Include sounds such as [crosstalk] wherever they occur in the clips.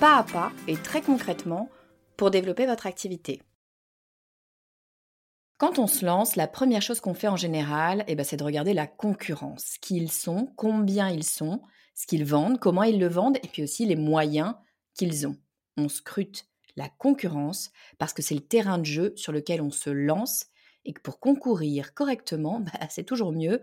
pas à pas et très concrètement pour développer votre activité. Quand on se lance, la première chose qu'on fait en général, eh ben, c'est de regarder la concurrence, qui ils sont, combien ils sont, ce qu'ils vendent, comment ils le vendent, et puis aussi les moyens qu'ils ont. On scrute la concurrence parce que c'est le terrain de jeu sur lequel on se lance et que pour concourir correctement, [laughs] bah, c'est toujours mieux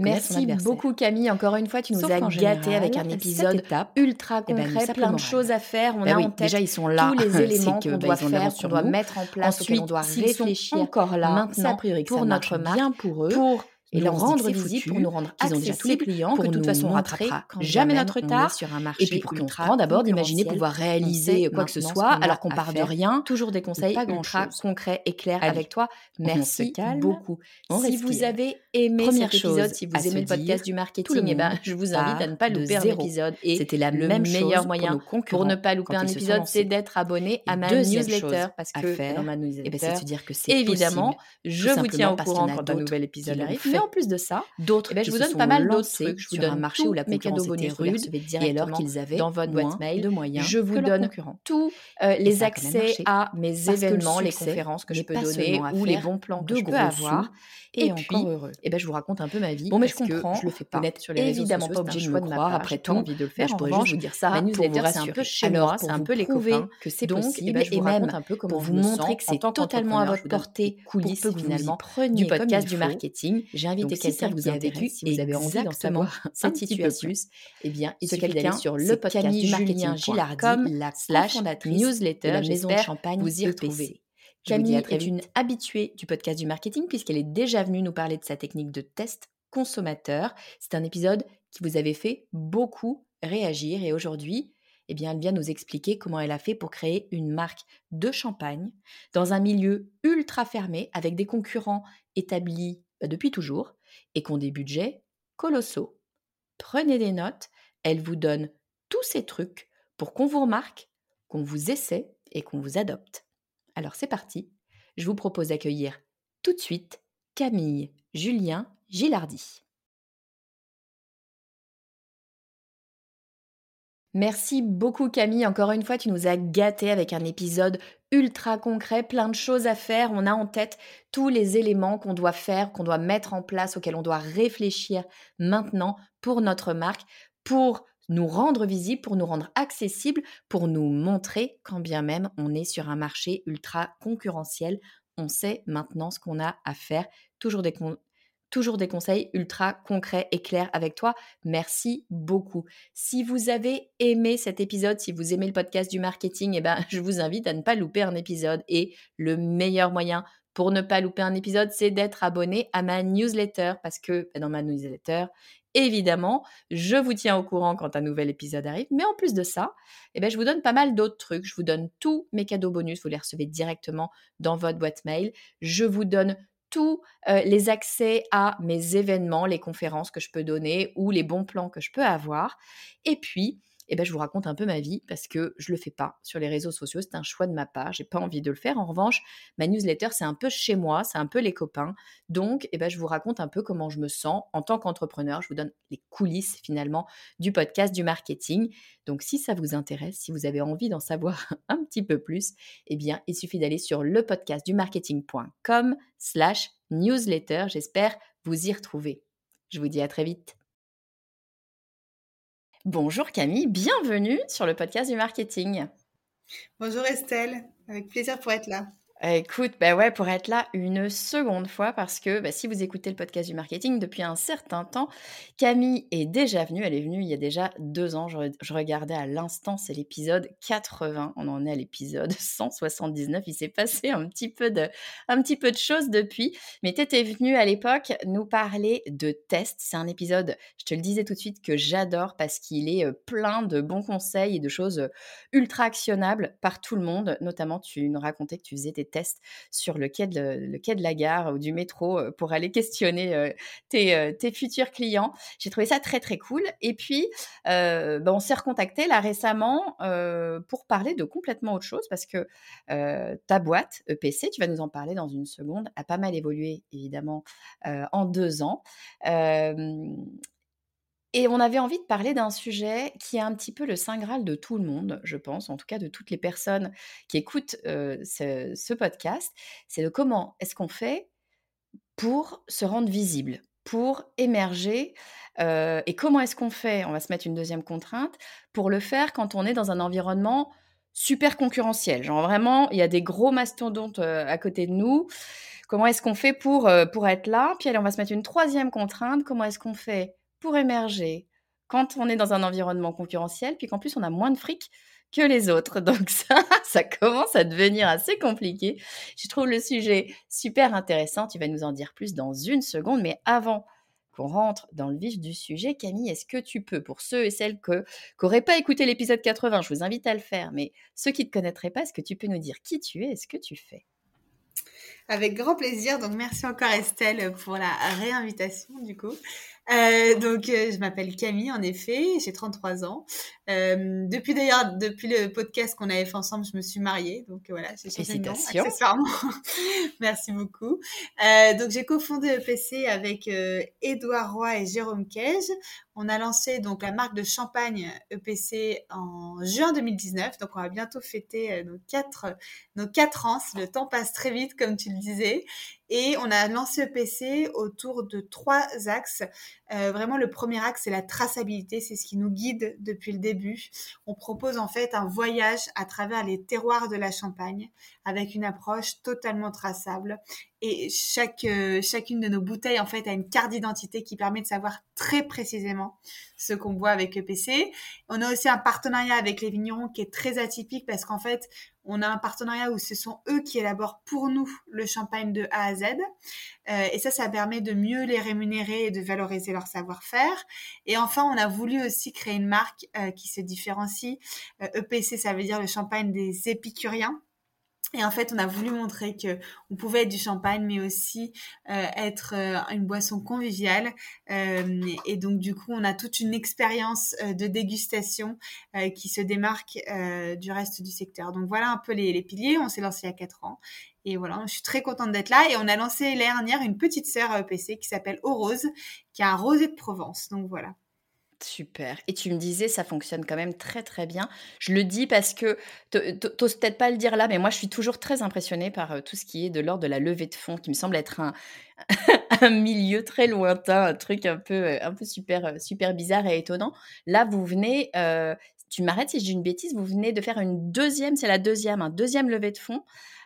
Merci beaucoup Camille. Encore une fois, tu nous as gâté avec un épisode ultra eh ben, concret, plein de choses à faire. On bah a en tête déjà ils sont là. tous les [laughs] éléments qu'on bah, doit faire, qu'on doit mettre en place, Ensuite, on doit réfléchir encore là, maintenant pour notre bien pour eux, pour et leur rendre visible pour nous rendre qu'ils ont déjà tous les clients, pour que de toute façon on rattrapera jamais notre retard sur un marché et puis pour qu'on prend d'abord d'imaginer pouvoir réaliser quoi que ce soit alors qu'on part de rien, toujours des conseils ultra concrets et clairs avec toi. Merci beaucoup. Si vous avez aimé cet épisode, si vous aimez le podcast du marketing, eh ben je vous invite à ne pas louper un épisode et c'était la même meilleur moyen pour ne pas louper un épisode, c'est d'être abonné à ma newsletter parce que dans ma newsletter, eh ben, c'est de dire que c'est évidemment, je vous tiens au courant quand un nouvel épisode arrive en plus de ça, d'autres, eh ben, je vous donne pas mal d'autres trucs. Je vous donne un marché où la cadeaux bonus rude et alors qu'ils avaient dans votre boîte mail de moyens. Je vous donne tous euh, les accès à mes événements, les conférences que je peux donner ou les bons plans que je peux avoir. Et, encore heureux. Et eh ben je vous raconte un peu ma vie. Bon, mais je comprends. Je le fais pas. Sur les évidemment pas obligé de me croire. Après tout, envie de le faire. Je pourrais juste vous dire ça. Ma newsletter, c'est un peu chez moi, c'est un peu les copains que c'est possible. Et même un peu pour vous montrer que c'est totalement à votre portée, coulisses finalement du podcast du marketing. J'ai invité quelqu'un qui a vécu si vous avez envie d'en savoir [laughs] cette situation. Eh bien, il suffit d'aller sur le podcast du marketing Gilardi, la slash newsletter de Maison de Champagne. Vous y retrouvez. Camille est une habituée du podcast du marketing puisqu'elle est déjà venue nous parler de sa technique de test consommateur. C'est un épisode qui vous avait fait beaucoup réagir et aujourd'hui, eh bien, elle vient nous expliquer comment elle a fait pour créer une marque de champagne dans un milieu ultra fermé avec des concurrents établis bah, depuis toujours et qui ont des budgets colossaux. Prenez des notes, elle vous donne tous ces trucs pour qu'on vous remarque, qu'on vous essaie et qu'on vous adopte. Alors c'est parti, je vous propose d'accueillir tout de suite Camille Julien Gilardi. Merci beaucoup Camille, encore une fois tu nous as gâtés avec un épisode ultra concret, plein de choses à faire, on a en tête tous les éléments qu'on doit faire, qu'on doit mettre en place, auxquels on doit réfléchir maintenant pour notre marque, pour nous rendre visibles, pour nous rendre accessibles, pour nous montrer quand bien même on est sur un marché ultra concurrentiel. On sait maintenant ce qu'on a à faire. Toujours des, conseils ultra concrets et clairs avec toi. Merci beaucoup. Si vous avez aimé cet épisode, si vous aimez le podcast du marketing, eh ben, [laughs] je vous invite à ne pas louper un épisode. Et le meilleur moyen pour ne pas louper un épisode, c'est d'être abonné à ma newsletter parce que bah, dans ma newsletter, évidemment, je vous tiens au courant quand un nouvel épisode arrive. Mais en plus de ça, eh ben, je vous donne pas mal d'autres trucs. Je vous donne tous mes cadeaux bonus. Vous les recevez directement dans votre boîte mail. Je vous donne tous euh, les accès à mes événements, les conférences que je peux donner ou les bons plans que je peux avoir. Et puis, eh ben, je vous raconte un peu ma vie parce que je le fais pas sur les réseaux sociaux. C'est un choix de ma part. J'ai pas envie de le faire. En revanche, ma newsletter, c'est un peu chez moi, c'est un peu les copains. Donc, eh ben, je vous raconte un peu comment je me sens en tant qu'entrepreneur. Je vous donne les coulisses finalement du podcast du marketing. Donc, si ça vous intéresse, si vous avez envie d'en savoir [laughs] un petit peu plus, eh bien, il suffit d'aller sur le podcast du marketing.com slash newsletter. J'espère vous y retrouver. Je vous dis à très vite. Bonjour Camille, bienvenue sur le podcast du marketing. Bonjour Estelle, avec plaisir pour être là. Écoute, bah ouais, pour être là une seconde fois, parce que bah, si vous écoutez le podcast du marketing depuis un certain temps, Camille est déjà venue. Elle est venue il y a déjà deux ans. Je, regardais à l'instant, c'est l'épisode 80. On en est à l'épisode [laughs] 179. Il s'est passé un petit peu de, un petit peu de choses depuis. Mais tu étais venue à l'époque nous parler de tests. C'est un épisode, je te le disais tout de suite, que j'adore parce qu'il est euh, plein de bons conseils et de choses euh, ultra actionnables par tout le monde. Notamment, tu nous racontais que tu faisais tes tests sur le quai, de, la gare ou du métro pour aller questionner tes, futurs clients. J'ai trouvé ça très très cool. Et puis, ben, on s'est recontacté là récemment pour parler de complètement autre chose parce que ta boîte EPC, tu vas nous en parler dans une seconde, a pas mal évolué évidemment en deux ans. Et on avait envie de parler d'un sujet qui est un petit peu le saint graal de tout le monde, je pense, en tout cas de toutes les personnes qui écoutent ce, podcast. C'est de comment est-ce qu'on fait pour se rendre visible, pour émerger, et comment est-ce qu'on fait, on va se mettre une deuxième contrainte, pour le faire quand on est dans un environnement super concurrentiel. Genre vraiment, il y a des gros mastodontes à côté de nous. Comment est-ce qu'on fait pour, pour être là? Puis allez, on va se mettre une troisième contrainte. Comment est-ce qu'on fait pour émerger quand on est dans un environnement concurrentiel, puis qu'en plus on a moins de fric que les autres. [laughs] Donc ça, ça commence à devenir assez compliqué. Je trouve le sujet super intéressant. Tu vas nous en dire plus dans une seconde. Mais avant qu'on rentre dans le vif du sujet, Camille, est-ce que tu peux, pour ceux et celles qui n'auraient pas écouté l'épisode 80, je vous invite à le faire, mais ceux qui ne te connaîtraient pas, est-ce que tu peux nous dire qui tu es et ce que tu fais? Avec grand plaisir. Donc, merci encore Estelle pour la réinvitation du coup. Euh, donc, euh, je m'appelle Camille, en effet, j'ai 33 ans. Euh, depuis d'ailleurs, depuis le podcast qu'on avait fait ensemble, je me suis mariée. Donc voilà, j'ai changé de nom accessoirement. [laughs] Merci beaucoup. Euh, donc j'ai cofondé EPC avec Édouard Roy et Jérôme Cage. On a lancé donc la marque de champagne EPC en juin 2019. Donc on va bientôt fêter nos quatre nos quatre ans. Le temps passe très vite, comme tu le disais. Et on a lancé EPC autour de trois axes. Euh, vraiment, le premier axe, c'est la traçabilité. C'est ce qui nous guide depuis le début. On propose en fait un voyage à travers les terroirs de la Champagne avec une approche totalement traçable. Et chaque, euh, chacune de nos bouteilles, en fait, a une carte d'identité qui permet de savoir très précisément ce qu'on boit avec EPC. On a aussi un partenariat avec les vignerons qui est très atypique parce qu'en fait, on a un partenariat où ce sont eux qui élaborent pour nous le champagne de A à Z. Euh, et ça, ça permet de mieux les rémunérer et de valoriser leur savoir-faire. Et enfin, on a voulu aussi créer une marque euh, qui se différencie. EPC, euh, e ça veut dire le champagne des épicuriens. Et en fait, on a voulu montrer que on pouvait être du champagne, mais aussi euh, être euh, une boisson conviviale. Euh, et donc, du coup, on a toute une expérience de dégustation qui se démarque du reste du secteur. Donc, voilà un peu les, les piliers. On s'est lancé il y a quatre ans. Et voilà, je suis très contente d'être là. Et on a lancé l'année dernière une petite sœur à EPC qui s'appelle Rose, qui a un rosé de Provence. Donc, voilà. Super. Et tu me disais, ça fonctionne quand même très très bien. Je le dis parce que t'oses peut-être pas le dire là, mais moi je suis toujours très impressionnée par euh, tout ce qui est de l'ordre de la levée de fonds, qui me semble être un, [laughs] milieu très lointain, un truc un peu, euh, un peu super, euh, super bizarre et étonnant. Là, vous venez, tu m'arrêtes si je dis une bêtise, vous venez de faire une deuxième, c'est la deuxième, un deuxième levée de fonds.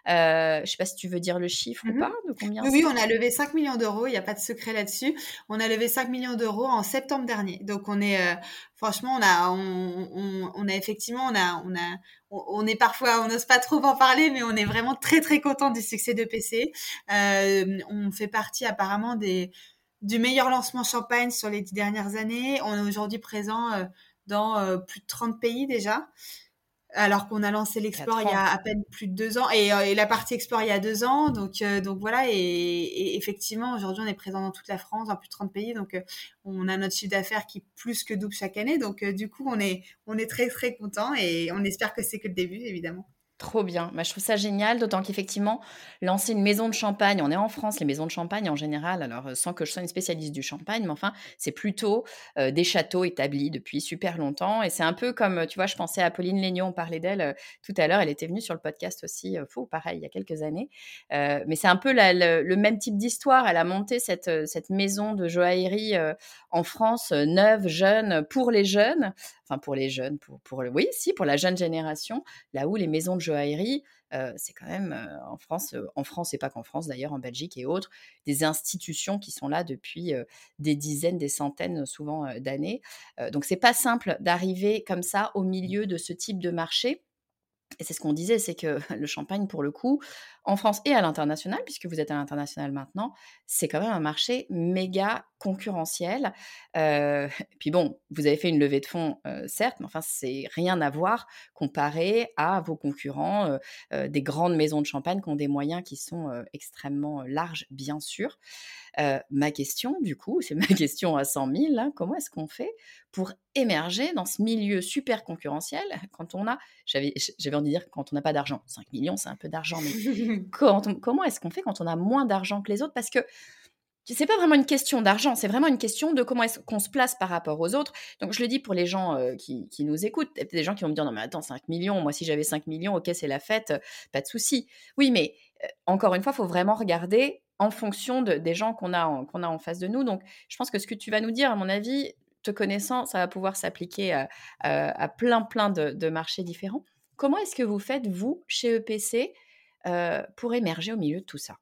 Euh, je ne sais pas si tu veux dire le chiffre ou mmh pas, de combien Oui, on a levé 5 millions d'euros, il n'y a pas de secret là-dessus. On a levé 5 millions d'euros en septembre dernier. Donc on est, euh, franchement, on a, on, on, a effectivement, on a, on a, on est parfois, on n'ose pas trop en parler, mais on est vraiment très très content du succès de PC. Euh, on fait partie apparemment des du meilleur lancement champagne sur les dix dernières années. On est aujourd'hui présent dans plus de 30 pays déjà. alors qu'on a lancé l'export il y a à peine plus de deux ans et, euh, la partie export il y a deux ans. Donc, euh, donc voilà, et, effectivement, aujourd'hui, on est présent dans toute la France, dans plus de 30 pays. Donc, euh, on a notre chiffre d'affaires qui plus que double chaque année. Donc, du coup, on est, on est très, très content et on espère que c'est que le début, évidemment. Trop bien. Bah, je trouve ça génial, d'autant qu'effectivement, lancer une maison de champagne, on est en France, les maisons de champagne en général, alors euh, sans que je sois une spécialiste du champagne, mais enfin, c'est plutôt euh, des châteaux établis depuis super longtemps. Et c'est un peu comme, tu vois, je pensais à Pauline Lénion, on parlait d'elle euh, tout à l'heure, elle était venue sur le podcast aussi, faux, pareil, il y a quelques années. mais c'est un peu le, même type d'histoire. Elle a monté cette, cette maison de joaillerie en France, neuve, jeune, pour les jeunes, enfin pour les jeunes, pour, pour oui, si, pour la jeune génération, là où les maisons de joaillerie, c'est quand même en France, en France et pas qu'en France d'ailleurs, en Belgique et autres, des institutions qui sont là depuis des dizaines, des centaines souvent d'années. donc c'est pas simple d'arriver comme ça au milieu de ce type de marché. Et c'est ce qu'on disait, c'est que [laughs] le champagne, pour le coup, en France et à l'international, puisque vous êtes à l'international maintenant, c'est quand même un marché méga concurrentiel. Euh, [laughs] puis bon, vous avez fait une levée de fonds, euh, certes, mais enfin, c'est rien à voir comparé à vos concurrents, euh, des grandes maisons de champagne qui ont des moyens qui sont extrêmement larges, bien sûr. ma question, du coup, [laughs] c'est ma question à 100 000, hein, comment est-ce qu'on fait pour émerger dans ce milieu super concurrentiel quand on a, envie de dire, quand on n'a pas d'argent. 5 millions, c'est un peu d'argent, mais [laughs] comment est-ce qu'on fait quand on a moins d'argent que les autres? Parce que c'est pas vraiment une question d'argent, c'est vraiment une question de comment est-ce qu'on se place par rapport aux autres. Donc je le dis pour les gens euh, qui, nous écoutent, il y a des gens qui vont me dire non mais attends 5 millions, moi si j'avais 5 millions, ok c'est la fête, pas de souci. Oui mais euh, encore une fois, il faut vraiment regarder en fonction des gens qu'on a, en, a en face de nous. Donc je pense que ce que tu vas nous dire, à mon avis, te connaissant, ça va pouvoir s'appliquer à, plein plein de marchés différents. Comment est-ce que vous faites, vous, chez EPC, pour émerger au milieu de tout ça?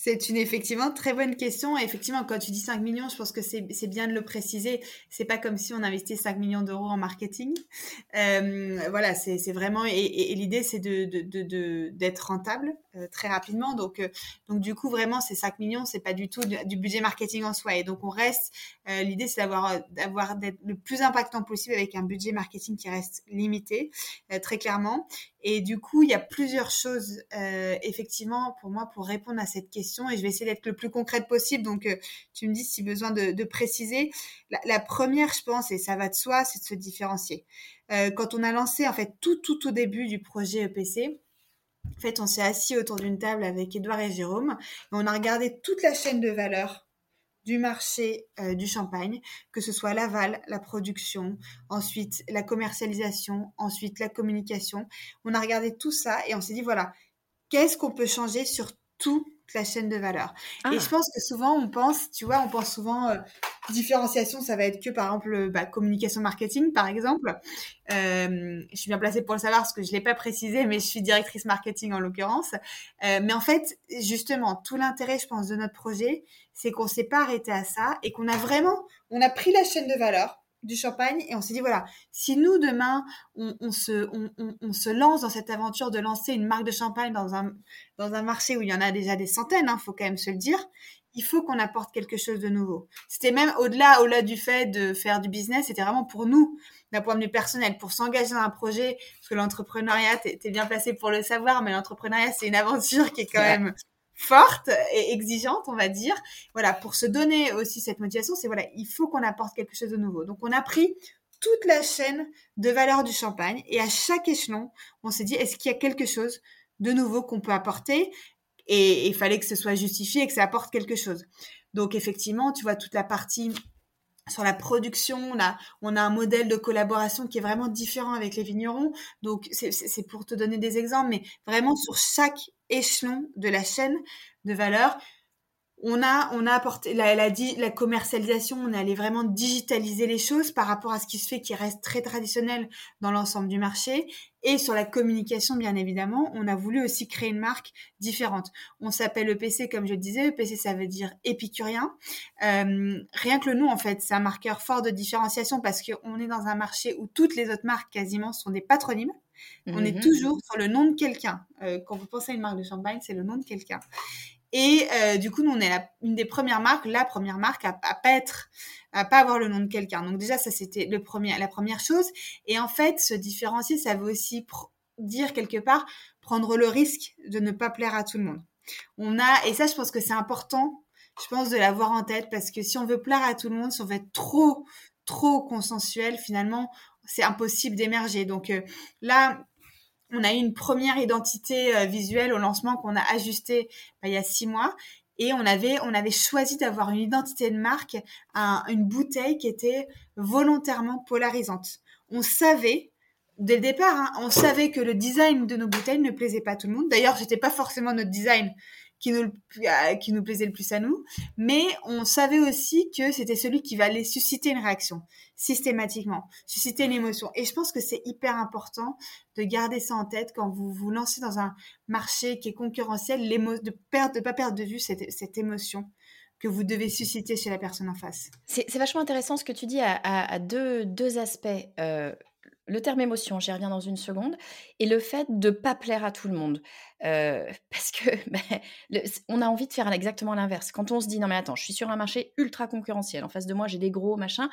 C'est une effectivement très bonne question. effectivement, quand tu dis 5 millions, je pense que c'est bien de le préciser. C'est pas comme si on investait 5 millions d'euros en marketing. Euh, voilà, c'est vraiment. Et, l'idée, c'est d'être de, de, rentable euh, très rapidement. Donc, euh, donc, du coup, vraiment, ces 5 millions, c'est pas du tout du, budget marketing en soi. Et donc, on reste. l'idée, c'est d'avoir d'avoir d'être le plus impactant possible avec un budget marketing qui reste limité, très clairement. Et du coup, il y a plusieurs choses, euh, effectivement, pour moi, pour répondre à cette question. Et je vais essayer d'être le plus concrète possible. Donc, euh, tu me dis si besoin de, préciser. La, première, je pense, et ça va de soi, c'est de se différencier. Euh, quand on a lancé, en fait, tout, tout au début du projet EPC, en fait, on s'est assis autour d'une table avec Edouard et Jérôme. Et on a regardé toute la chaîne de valeur du marché euh, du champagne, que ce soit l'aval, la production, ensuite la commercialisation, ensuite la communication. On a regardé tout ça et on s'est dit, voilà, qu'est-ce qu'on peut changer sur tout la chaîne de valeur? Et ah. je pense que souvent, on pense, tu vois, on pense souvent, euh, différenciation, ça va être que, par exemple, bah, communication marketing, par exemple. Euh, je suis bien placée pour le savoir parce que je l'ai pas précisé, mais je suis directrice marketing en l'occurrence. Euh, mais en fait, justement, tout l'intérêt, je pense, de notre projet, c'est qu'on s'est pas arrêté à ça et qu'on a vraiment, on a pris la chaîne de valeur, du champagne et on s'est dit voilà si nous demain on, se on, se lance dans cette aventure de lancer une marque de champagne dans un dans un marché où il y en a déjà des centaines hein, faut quand même se le dire il faut qu'on apporte quelque chose de nouveau c'était même au-delà au-delà du fait de faire du business c'était vraiment pour nous d'un point de vue personnel pour s'engager dans un projet parce que l'entrepreneuriat t'es bien placé pour le savoir mais l'entrepreneuriat c'est une aventure qui est quand même forte et exigeante, on va dire. Voilà, pour se donner aussi cette motivation, c'est voilà, il faut qu'on apporte quelque chose de nouveau. Donc on a pris toute la chaîne de valeur du champagne et à chaque échelon, on s'est dit est-ce qu'il y a quelque chose de nouveau qu'on peut apporter? Et il fallait que ce soit justifié et que ça apporte quelque chose. Donc effectivement, tu vois toute la partie sur la production, on a, on a un modèle de collaboration qui est vraiment différent avec les vignerons. Donc, c'est pour te donner des exemples, mais vraiment sur chaque échelon de la chaîne de valeur, on a, on a apporté la, la, la commercialisation, on allé vraiment digitaliser les choses par rapport à ce qui se fait qui reste très traditionnel dans l'ensemble du marché. Et sur la communication, bien évidemment, on a voulu aussi créer une marque différente. On s'appelle EPC, comme je le disais. EPC, ça veut dire épicurien. Euh, rien que le nom, en fait, c'est un marqueur fort de différenciation parce qu'on est dans un marché où toutes les autres marques quasiment sont des patronymes. On est mhm. toujours sur le nom de quelqu'un. Euh, quand vous pensez à une marque de champagne, c'est le nom de quelqu'un. Et euh, du coup, nous, on est une des premières marques, la première marque à, à pas être, pas avoir le nom de quelqu'un. Donc déjà, ça c'était le premier, la première chose. Et en fait, se différencier, ça veut aussi dire quelque part prendre le risque de ne pas plaire à tout le monde. On a, et ça, je pense que c'est important, je pense, de l'avoir en tête parce que si on veut plaire à tout le monde, si on veut être trop, trop consensuel, finalement, c'est impossible d'émerger. Donc euh, là, on a eu une première identité euh, visuelle au lancement qu'on a ajustée bah, il y a six mois. Et on avait, on avait choisi d'avoir une identité de marque, une bouteille qui était volontairement polarisante. On savait, dès le départ, hein, on savait que le design de nos bouteilles ne plaisait pas à tout le monde. D'ailleurs, c'était pas forcément notre design qui nous, qui nous plaisait le plus à nous, mais on savait aussi que c'était celui qui va aller susciter une réaction systématiquement, susciter une émotion. Et je pense que c'est hyper important de garder ça en tête quand vous vous lancez dans un marché qui est concurrentiel, de ne de pas perdre de vue cette, cette émotion que vous devez susciter chez la personne en face. C'est vachement intéressant ce que tu dis à, à, deux, deux, aspects. Euh, le terme émotion, j'y reviens dans une seconde, et le fait de pas plaire à tout le monde. Euh, [laughs] parce que [laughs] ben, on a envie de faire exactement l'inverse. Quand on se dit non mais attends, je suis sur un marché ultra concurrentiel, en face de moi j'ai des gros machins,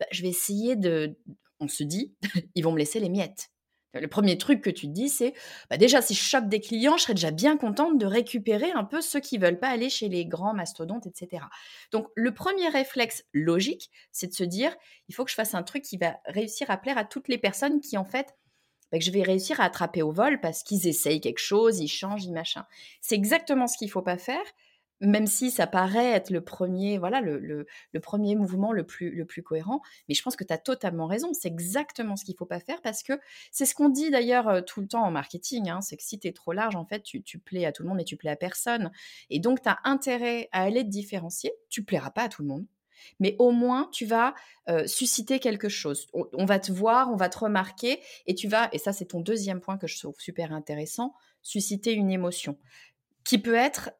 ben, je vais essayer de... On se dit, [laughs] ils vont me laisser les miettes. Le premier truc que tu te dis, c'est bah déjà, si je chope des clients, je serais déjà bien contente de récupérer un peu ceux qui veulent pas aller chez les grands mastodontes, etc. Donc, le premier réflexe logique, c'est de se dire il faut que je fasse un truc qui va réussir à plaire à toutes les personnes qui, en fait, bah, que je vais réussir à attraper au vol parce qu'ils essayent quelque chose, ils changent, ils machin. C'est exactement ce qu'il faut pas faire même si ça paraît être le premier, voilà, le, premier mouvement le plus, cohérent. Mais je pense que tu as totalement raison. C'est exactement ce qu'il ne faut pas faire parce que c'est ce qu'on dit d'ailleurs tout le temps en marketing. Hein, c'est que si tu es trop large, en fait, tu, tu, plais à tout le monde et tu plais à personne. Et donc, tu as intérêt à aller te différencier. Tu plairas pas à tout le monde. Mais au moins, tu vas susciter quelque chose. On va te voir, on va te remarquer et tu vas, et ça c'est ton deuxième point que je trouve super intéressant, susciter une émotion qui peut être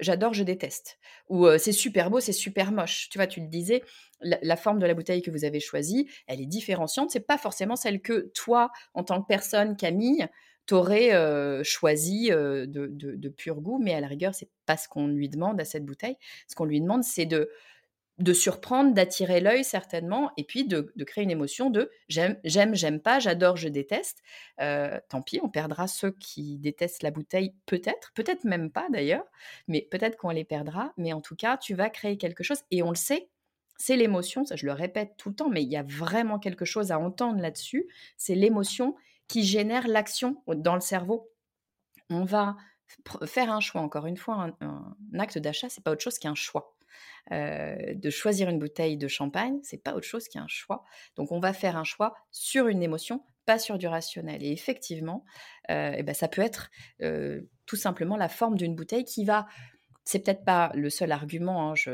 j'adore, je déteste, ou c'est super beau, c'est super moche. Tu vois, tu le disais, la, forme de la bouteille que vous avez choisie, elle est différenciante. C'est pas forcément celle que toi, en tant que personne, Camille, t'aurais choisi de, de, pur goût, mais à la rigueur, c'est pas ce qu'on lui demande à cette bouteille. Ce qu'on lui demande, c'est de de surprendre, d'attirer l'œil certainement, et puis de, créer une émotion de j'aime, j'aime, j'aime pas, j'adore, je déteste. Euh, tant pis, on perdra ceux qui détestent la bouteille, peut-être, peut-être même pas d'ailleurs, mais peut-être qu'on les perdra. Mais en tout cas, tu vas créer quelque chose, et on le sait, c'est l'émotion, ça je le répète tout le temps, mais il y a vraiment quelque chose à entendre là-dessus, c'est l'émotion qui génère l'action dans le cerveau. On va faire un choix, encore une fois, un, acte d'achat, c'est pas autre chose qu'un choix. Euh, de choisir une bouteille de champagne, c'est pas autre chose qu'un choix. Donc on va faire un choix sur une émotion, pas sur du rationnel. Et effectivement, euh, eh ben, ça peut être euh, tout simplement la forme d'une bouteille qui va c'est peut-être pas le seul argument. Hein, je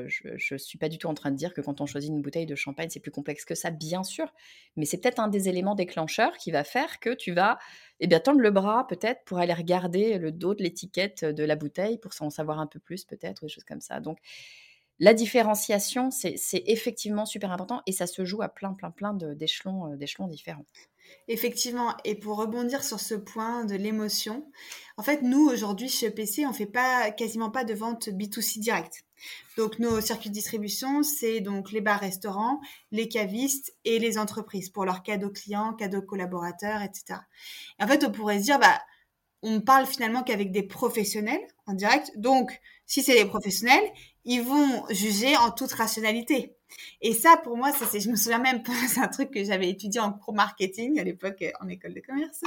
ne suis pas du tout en train de dire que quand on choisit une bouteille de champagne, c'est plus complexe que ça, bien sûr. Mais c'est peut-être un des éléments déclencheurs qui va faire que tu vas eh bien, tendre le bras peut-être pour aller regarder le dos de l'étiquette de la bouteille pour en savoir un peu plus peut-être, des choses comme ça. Donc, la différenciation, c'est effectivement super important et ça se joue à plein, plein, plein euh, d'échelons différents. Effectivement, et pour rebondir sur ce point de l'émotion, en fait, nous, aujourd'hui, chez EPC, on fait pas, quasiment pas de vente B2C direct. Donc, nos circuits de distribution, c'est donc les bars-restaurants, les cavistes et les entreprises pour leurs cadeaux clients, cadeaux collaborateurs, etc. en fait, on pourrait se dire, bah, on parle finalement qu'avec des professionnels en direct. Donc, si c'est des professionnels, ils vont juger en toute rationalité. Et ça, pour moi, ça, c'est, je me souviens même, [laughs] c'est un truc que j'avais étudié en pro-marketing à l'époque euh, en école de commerce.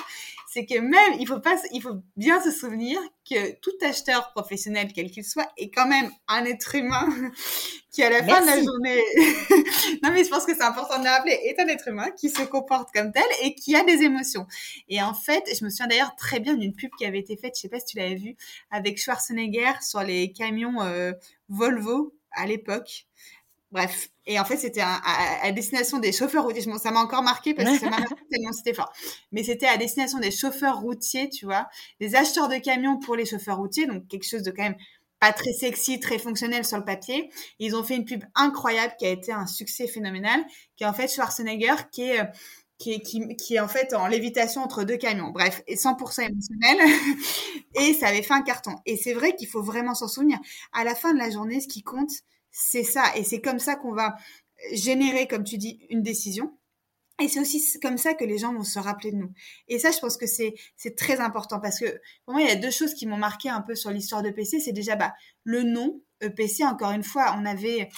C'est que même, il faut pas, il faut bien se souvenir que tout acheteur professionnel, quel qu'il soit, est quand même un être humain [laughs] qui, à la fin de la journée, [laughs] non, mais je pense que c'est important de le rappeler, est un être humain qui se comporte comme tel et qui a des émotions. Et en fait, je me souviens d'ailleurs très bien d'une pub qui avait été faite, je sais pas si tu l'avais vue, avec Schwarzenegger sur les camions euh, Volvo à l'époque. Bref. Et en fait, c'était à, destination des chauffeurs routiers. Ça m'a encore marqué parce que ça m'a marqué [laughs] tellement c'était fort. Mais c'était à destination des chauffeurs routiers, tu vois, des acheteurs de camions pour les chauffeurs routiers. Donc, quelque chose de quand même pas très sexy, très fonctionnel sur le papier. Ils ont fait une pub incroyable qui a été un succès phénoménal, qui est en fait Schwarzenegger, qui est, qui est, qui, qui est en fait en lévitation entre deux camions. Bref, et 100% émotionnel. [laughs] et ça avait fait un carton. Et c'est vrai qu'il faut vraiment s'en souvenir. À la fin de la journée, ce qui compte, c'est ça. Et c'est comme ça qu'on va générer, comme tu dis, une décision. Et c'est aussi comme ça que les gens vont se rappeler de nous. Et ça, je pense que c'est c'est très important parce que pour moi, il y a deux choses qui m'ont marqué un peu sur l'histoire de PC. C'est déjà bah, le nom EPC. Encore une fois, on avait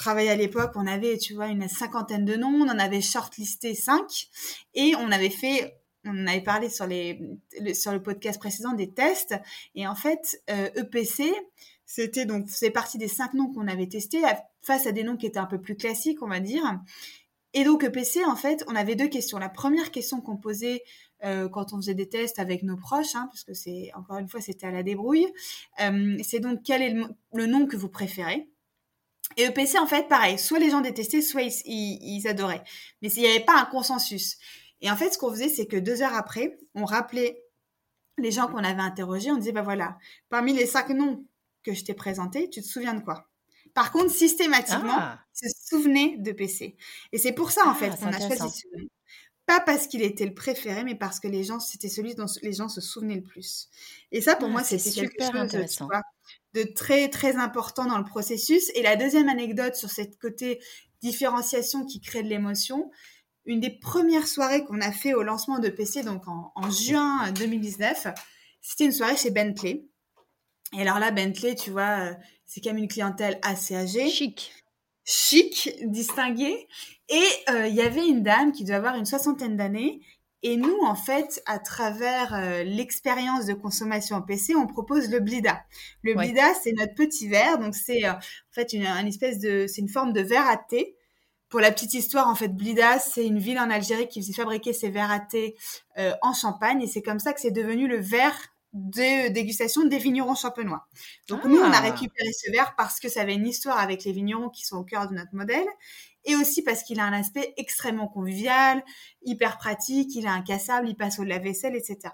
travaillé à l'époque, on avait, tu vois, une cinquantaine de noms, on en avait shortlisté cinq et on avait fait on avait parlé sur, les, sur le podcast précédent des tests. Et en fait, EPC, euh, e c'était donc, c'est partie des cinq noms qu'on avait testés face à des noms qui étaient un peu plus classiques, on va dire. Et donc, EPC, en fait, on avait deux questions. La première question qu'on posait euh, quand on faisait des tests avec nos proches, hein, parce que c'est, encore une fois, c'était à la débrouille, euh, c'est donc quel est le, nom que vous préférez? Et EPC, en fait, pareil, soit les gens détestaient, soit ils, ils adoraient. Mais il n'y avait pas un consensus. Et en fait, ce qu'on faisait, c'est que deux heures après, on rappelait les gens qu'on avait interrogés. On disait, bah voilà, parmi les cinq noms que je t'ai présentés, tu te souviens de quoi? Par contre, systématiquement, ah. se souvenait de PC. Et c'est pour ça, en ah, fait, qu'on a choisi ce nom. Pas parce qu'il était le préféré, mais parce que les gens, c'était celui dont les gens se souvenaient le plus. Et ça, pour ah, moi, c'était quelque chose de très, très important dans le processus. Et la deuxième anecdote sur cette côté différenciation qui crée de l'émotion, une des premières soirées qu'on a fait au lancement de PC, donc en, juin 2019, c'était une soirée chez Bentley. Et alors là, Bentley, tu vois, euh, c'est quand même une clientèle assez âgée. Chic. Chic, distinguée. Et euh, il y avait une dame qui devait avoir une soixantaine d'années. Et nous, en fait, à travers euh, l'expérience de consommation en PC, on propose le Blida. Le Blida, c'est notre petit verre. Donc, c'est en fait une, une espèce de, c'est une forme de verre à thé pour la petite histoire, en fait, Blida, c'est une ville en Algérie qui faisait fabriquer ses verres à thé euh, en Champagne, et c'est comme ça que c'est devenu le verre de dégustation des vignerons champenois. Donc nous, on a ah. récupéré ce verre parce que ça avait une histoire avec les vignerons qui sont au cœur de notre modèle, et aussi parce qu'il a un aspect extrêmement convivial, hyper pratique, il est incassable, il passe au lave-vaisselle, etc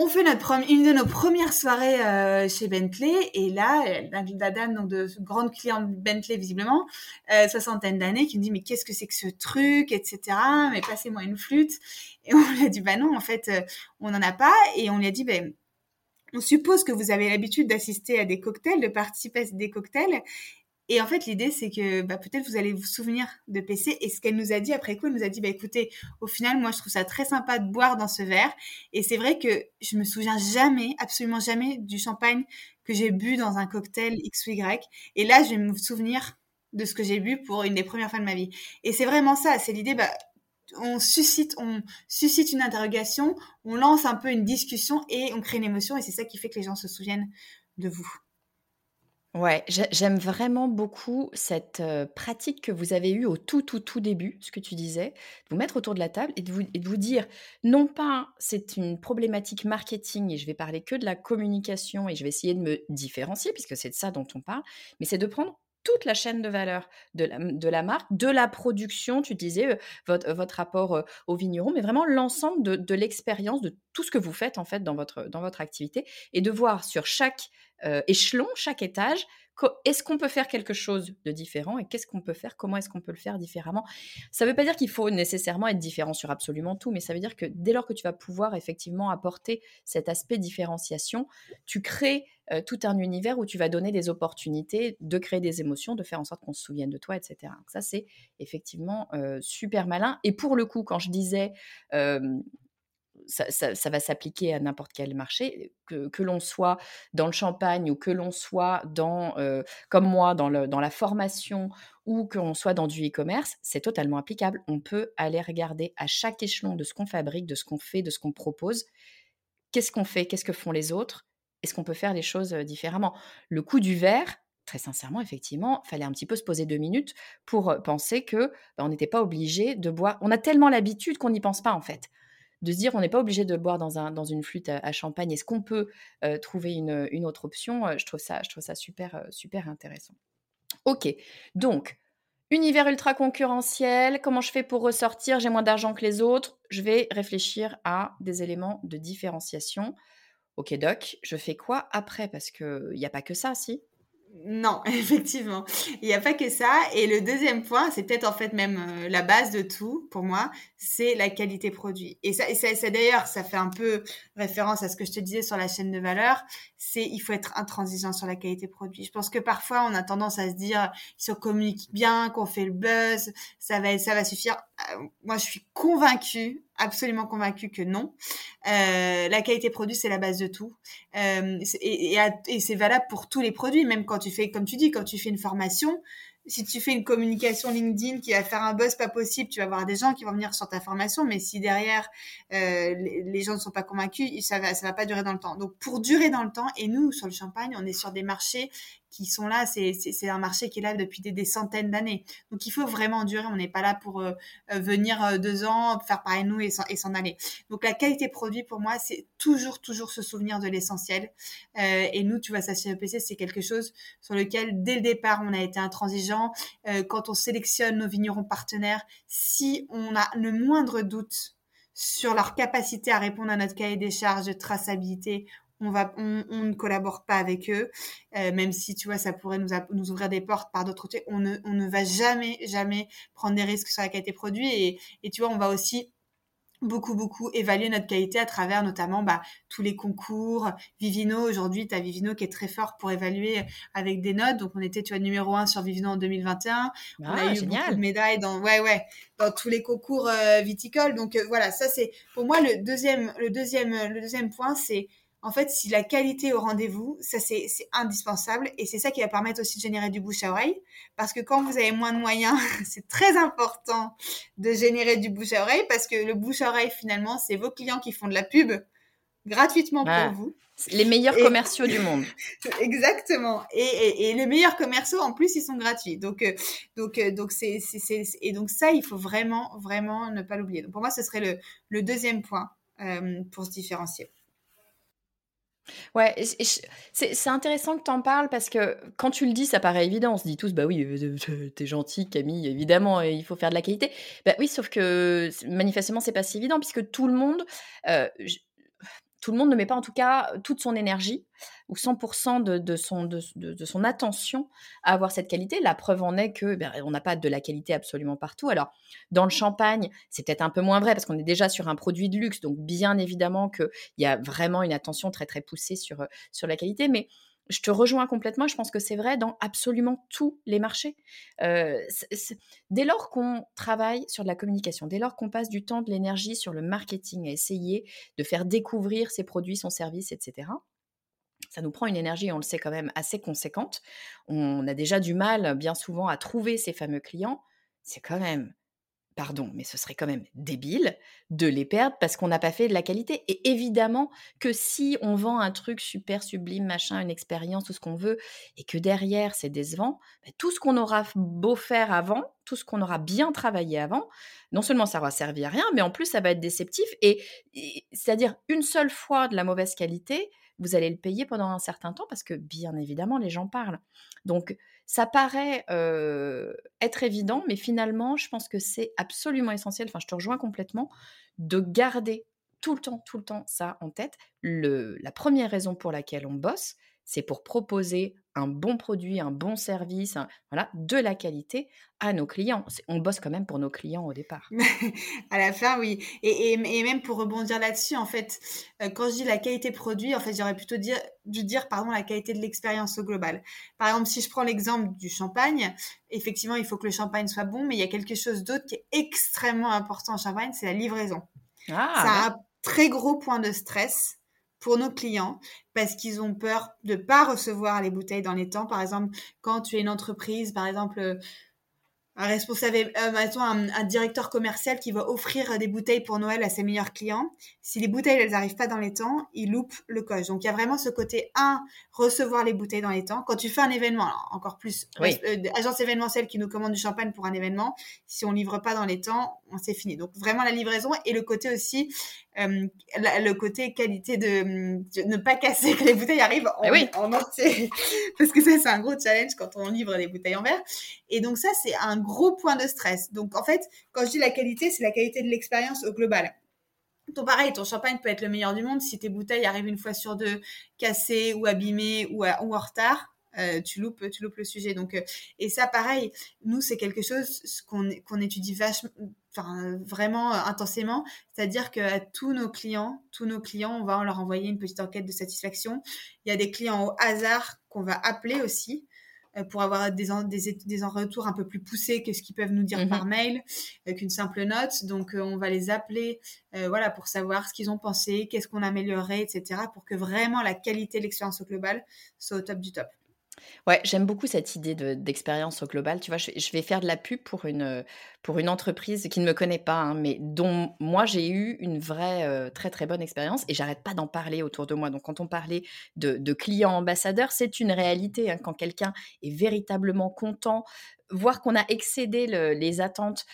on fait notre une de nos premières soirées euh, chez Bentley et là la, dame donc de grande cliente Bentley visiblement euh, soixantaine d'années qui me dit mais qu'est-ce que c'est que ce truc etc mais passez-moi une flûte. Et on lui a dit bah non en fait euh, on n'en a pas. Et on lui a dit ben on suppose que vous avez l'habitude d'assister à des cocktails, de participer à des cocktails, et en fait, l'idée, c'est que bah, peut-être vous allez vous souvenir de PC. Et ce qu'elle nous a dit après coup, elle nous a dit, bah, écoutez, au final, moi, je trouve ça très sympa de boire dans ce verre. Et c'est vrai que je me souviens jamais, absolument jamais, du champagne que j'ai bu dans un cocktail X ou Y. Et là, je vais me souvenir de ce que j'ai bu pour une des premières fois de ma vie. Et c'est vraiment ça, c'est l'idée, bah, on suscite, on suscite une interrogation, on lance un peu une discussion et on crée une émotion. Et c'est ça qui fait que les gens se souviennent de vous. Ouais, j'aime vraiment beaucoup cette, pratique que vous avez eue au tout, tout, tout début, ce que tu disais, de vous mettre autour de la table et de vous et de vous dire, non pas c'est une problématique marketing et je vais parler que de la communication et je vais essayer de me différencier puisque c'est de ça dont on parle, mais c'est de prendre toute la chaîne de valeur de la, marque, de la production, tu disais, votre, votre rapport au vigneron, mais vraiment l'ensemble de, de l'expérience, de tout ce que vous faites en fait dans votre, dans votre activité et de voir sur chaque échelon, chaque étage, est-ce qu'on peut faire quelque chose de différent et qu'est-ce qu'on peut faire, comment est-ce qu'on peut le faire différemment? Ça ne veut pas dire qu'il faut nécessairement être différent sur absolument tout, mais ça veut dire que dès lors que tu vas pouvoir effectivement apporter cet aspect différenciation, tu crées tout un univers où tu vas donner des opportunités de créer des émotions, de faire en sorte qu'on se souvienne de toi, etc. Ça, c'est effectivement super malin. Et pour le coup, quand je disais ça, va s'appliquer à n'importe quel marché, que, l'on soit dans le champagne ou que l'on soit dans, euh, comme moi, dans, la formation ou qu'on soit dans du e-commerce, c'est totalement applicable. On peut aller regarder à chaque échelon de ce qu'on fabrique, de ce qu'on fait, de ce qu'on propose, qu'est-ce qu'on fait, qu'est-ce que font les autres, est-ce qu'on peut faire les choses différemment? Le coût du verre, très sincèrement, effectivement, fallait un petit peu se poser deux minutes pour penser que bah, on n'était pas obligé de boire. On a tellement l'habitude qu'on n'y pense pas en fait de se dire on n'est pas obligé de boire dans, un, dans une flûte à, champagne. Est-ce qu'on peut trouver une, une, autre option? Je, trouve ça, je trouve ça super, super intéressant. Ok, donc, univers ultra concurrentiel, comment je fais pour ressortir? J'ai moins d'argent que les autres. Je vais réfléchir à des éléments de différenciation. Ok, doc, je fais quoi après? Parce qu'il n'y a pas que ça, si? Non, [laughs] effectivement. Il n'y a pas que ça. Et le deuxième point, c'est peut-être en fait même euh, la base de tout pour moi, c'est la qualité produit. Et ça, et ça, d'ailleurs, ça fait un peu référence à ce que je te disais sur la chaîne de valeur. C'est il faut être intransigeant sur la qualité produit. Je pense que parfois on a tendance à se dire si on communique bien, qu'on fait le buzz, ça va ça va suffire. Euh, moi, je suis convaincue absolument convaincue que non. Euh, la qualité produit, c'est la base de tout. Euh, et, c'est valable pour tous les produits, même quand tu fais, comme tu dis, quand tu fais une formation, si tu fais une communication LinkedIn qui va faire un buzz pas possible, tu vas avoir des gens qui vont venir sur ta formation, mais si derrière euh, les, gens ne sont pas convaincus, ça va, ça va pas durer dans le temps. Donc pour durer dans le temps, et nous sur le champagne, on est sur des marchés qui sont là, c'est un marché qui est là depuis des, centaines d'années. Donc il faut vraiment durer, on n'est pas là pour euh, euh, venir euh, deux ans, faire pareil nous et s'en aller. Donc la qualité produit pour moi, c'est toujours, toujours se souvenir de l'essentiel. et nous, tu vois, ça chez EPC, c'est quelque chose sur lequel dès le départ, on a été intransigeant. quand on sélectionne nos vignerons partenaires, si on a le moindre doute sur leur capacité à répondre à notre cahier des charges de traçabilité, on va, on, ne collabore pas avec eux, euh, même si tu vois, ça pourrait nous, nous ouvrir des portes par d'autres côtés. On ne, on ne va jamais, jamais prendre des risques sur la qualité produit et, et tu vois, on va aussi beaucoup beaucoup évaluer notre qualité à travers notamment bah, tous les concours. Vivino aujourd'hui tu as Vivino qui est très fort pour évaluer avec des notes. Donc on était tu vois numéro un sur Vivino en 2021 on a ah, eu beaucoup de médailles dans ouais ouais dans tous les concours euh, viticoles. Donc euh, voilà ça c'est pour moi le deuxième le deuxième le deuxième point c'est en fait, si la qualité est au rendez-vous, ça c'est indispensable et c'est ça qui va permettre aussi de générer du bouche à oreille. Parce que quand vous avez moins de moyens, [laughs] c'est très important de générer du bouche à oreille parce que le bouche à oreille finalement, c'est vos clients qui font de la pub gratuitement pour vous. Les meilleurs commerciaux du monde. [laughs] Exactement. Et, les meilleurs commerciaux, en plus, ils sont gratuits. Donc, euh, donc, euh, donc c'est, et donc ça, il faut vraiment, vraiment ne pas l'oublier. Donc, pour moi, ce serait le, deuxième point euh, pour se différencier. Ouais, c'est intéressant que tu en parles parce que quand tu le dis, ça paraît évident. On se dit tous, bah oui, euh, euh, t'es gentil, Camille, évidemment, il faut faire de la qualité. Bah oui, sauf que manifestement, c'est pas si évident puisque tout le monde, euh, tout le monde ne met pas en tout cas toute son énergie ou 100% de, son, de, son attention à avoir cette qualité. La preuve en est que ben, on n'a pas de la qualité absolument partout. Alors, dans le champagne, c'est peut-être un peu moins vrai parce qu'on est déjà sur un produit de luxe. Donc, bien évidemment qu'il y a vraiment une attention très, très poussée sur, sur la qualité. Mais je te rejoins complètement. Je pense que c'est vrai dans absolument tous les marchés. Euh, dès lors qu'on travaille sur de la communication, dès lors qu'on passe du temps, de l'énergie sur le marketing, à essayer de faire découvrir ses produits, son service, etc., ça nous prend une énergie, on le sait quand même, assez conséquente. On a déjà du mal, bien souvent, à trouver ces fameux clients. C'est quand même pardon, mais ce serait quand même débile de les perdre parce qu'on n'a pas fait de la qualité. Et évidemment que si on vend un truc super sublime, machin, une expérience, tout ce qu'on veut, et que derrière c'est décevant, bah, tout ce qu'on aura beau faire avant, tout ce qu'on aura bien travaillé avant, non seulement ça va servir à rien, mais en plus ça va être déceptif. Et, c'est-à-dire une seule fois de la mauvaise qualité, vous allez le payer pendant un certain temps parce que bien évidemment les gens parlent. Donc ça paraît être évident, mais finalement, je pense que c'est absolument essentiel, enfin je te rejoins complètement, de garder tout le temps, tout le temps ça en tête. La première raison pour laquelle on bosse, c'est pour proposer un bon produit, un bon service, voilà, de la qualité à nos clients. On bosse quand même pour nos clients au départ. [laughs] à la fin, oui. Et, et, même pour rebondir là-dessus, en fait, euh, quand je dis la qualité produit, en fait, j'aurais plutôt dire, dû dire pardon, la qualité de l'expérience au global. Par exemple, si je prends l'exemple du champagne, effectivement, il faut que le champagne soit bon, mais il y a quelque chose d'autre qui est extrêmement important en champagne, c'est la livraison. Ah, Ça un très gros point de stress pour nos clients parce qu'ils ont peur de pas recevoir les bouteilles dans les temps. Par exemple, quand tu es une entreprise, par exemple, un responsable, euh, un, un, directeur commercial qui va offrir des bouteilles pour Noël à ses meilleurs clients. Si les bouteilles, elles n'arrivent pas dans les temps, il loupe le coche. Donc, il y a vraiment ce côté, un, recevoir les bouteilles dans les temps. Quand tu fais un événement, encore plus, euh, agence événementielle qui nous commande du champagne pour un événement, si on livre pas dans les temps, on s'est fini. Donc, vraiment la livraison et le côté aussi, euh, le côté qualité de, ne pas casser, que les bouteilles arrivent en, oui. en entier. [laughs] Parce que ça, c'est un gros challenge quand on livre des bouteilles en verre. Et donc, ça, c'est un gros point de stress. Donc, en fait, quand je dis la qualité, c'est la qualité de l'expérience au global. Ton pareil, ton champagne peut être le meilleur du monde si tes bouteilles arrivent une fois sur deux cassées ou abîmées ou, en retard. tu loupes, tu loupes le sujet. Donc, et ça, pareil, nous, c'est quelque chose qu'on qu'on étudie vachement, enfin, vraiment intensément. C'est-à-dire qu'à tous nos clients, tous nos clients, on va leur envoyer une petite enquête de satisfaction. Il y a des clients au hasard qu'on va appeler aussi. Euh, pour avoir des, des, des retours un peu plus poussés que ce qu'ils peuvent nous dire par mhm. mail, euh, qu'une simple note. Donc, euh, on va les appeler voilà, pour savoir ce qu'ils ont pensé, qu'est-ce qu'on améliorerait, etc., pour que vraiment la qualité de l'expérience au global soit au top du top. Ouais, j'aime beaucoup cette idée d'expérience au global. Tu vois, je, vais faire de la pub pour une, pour une entreprise qui ne me connaît pas, hein, mais dont moi j'ai eu une vraie très très bonne expérience et j'arrête pas d'en parler autour de moi. Donc quand on parlait de, clients ambassadeurs, c'est une réalité. Hein, quand quelqu'un est véritablement content voir qu'on a excédé les attentes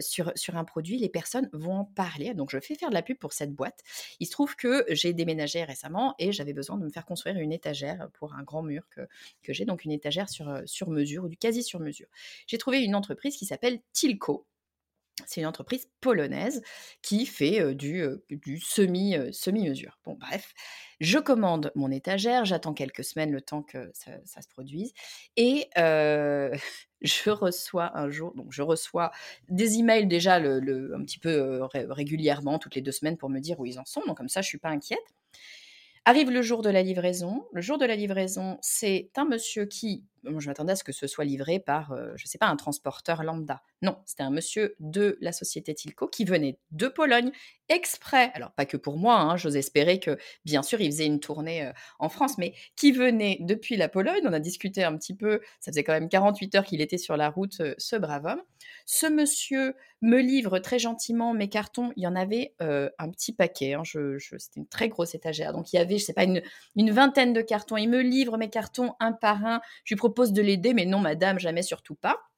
sur, un produit, les personnes vont en parler. Donc, je fais faire de la pub pour cette boîte. Il se trouve que j'ai déménagé récemment et j'avais besoin de me faire construire une étagère pour un grand mur que, j'ai, donc une étagère sur, sur mesure ou du quasi sur mesure. J'ai trouvé une entreprise qui s'appelle Tilco. C'est une entreprise polonaise qui fait du, du semi, semi-mesure. Bon, bref, je commande mon étagère, j'attends quelques semaines le temps que ça, se produise, et [laughs] je reçois un jour, donc je reçois des emails déjà le, un petit peu régulièrement, toutes les deux semaines, pour me dire où ils en sont. Donc comme ça, je suis pas inquiète. Arrive le jour de la livraison. Le jour de la livraison, c'est un monsieur qui, je m'attendais à ce que ce soit livré par, je ne sais pas, un transporteur lambda. Non, c'était un monsieur de la société Tilco qui venait de Pologne exprès, alors pas que pour moi, hein, j'ose espérer que bien sûr il faisait une tournée en France, mais qui venait depuis la Pologne, on a discuté un petit peu, ça faisait quand même 48 heures qu'il était sur la route, ce brave homme. Ce monsieur me livre très gentiment mes cartons, il y en avait un petit paquet, hein, c'était une très grosse étagère, donc il y avait, je sais pas, une, une vingtaine de cartons, il me livre mes cartons un par un, je lui propose de l'aider, mais non madame, jamais surtout pas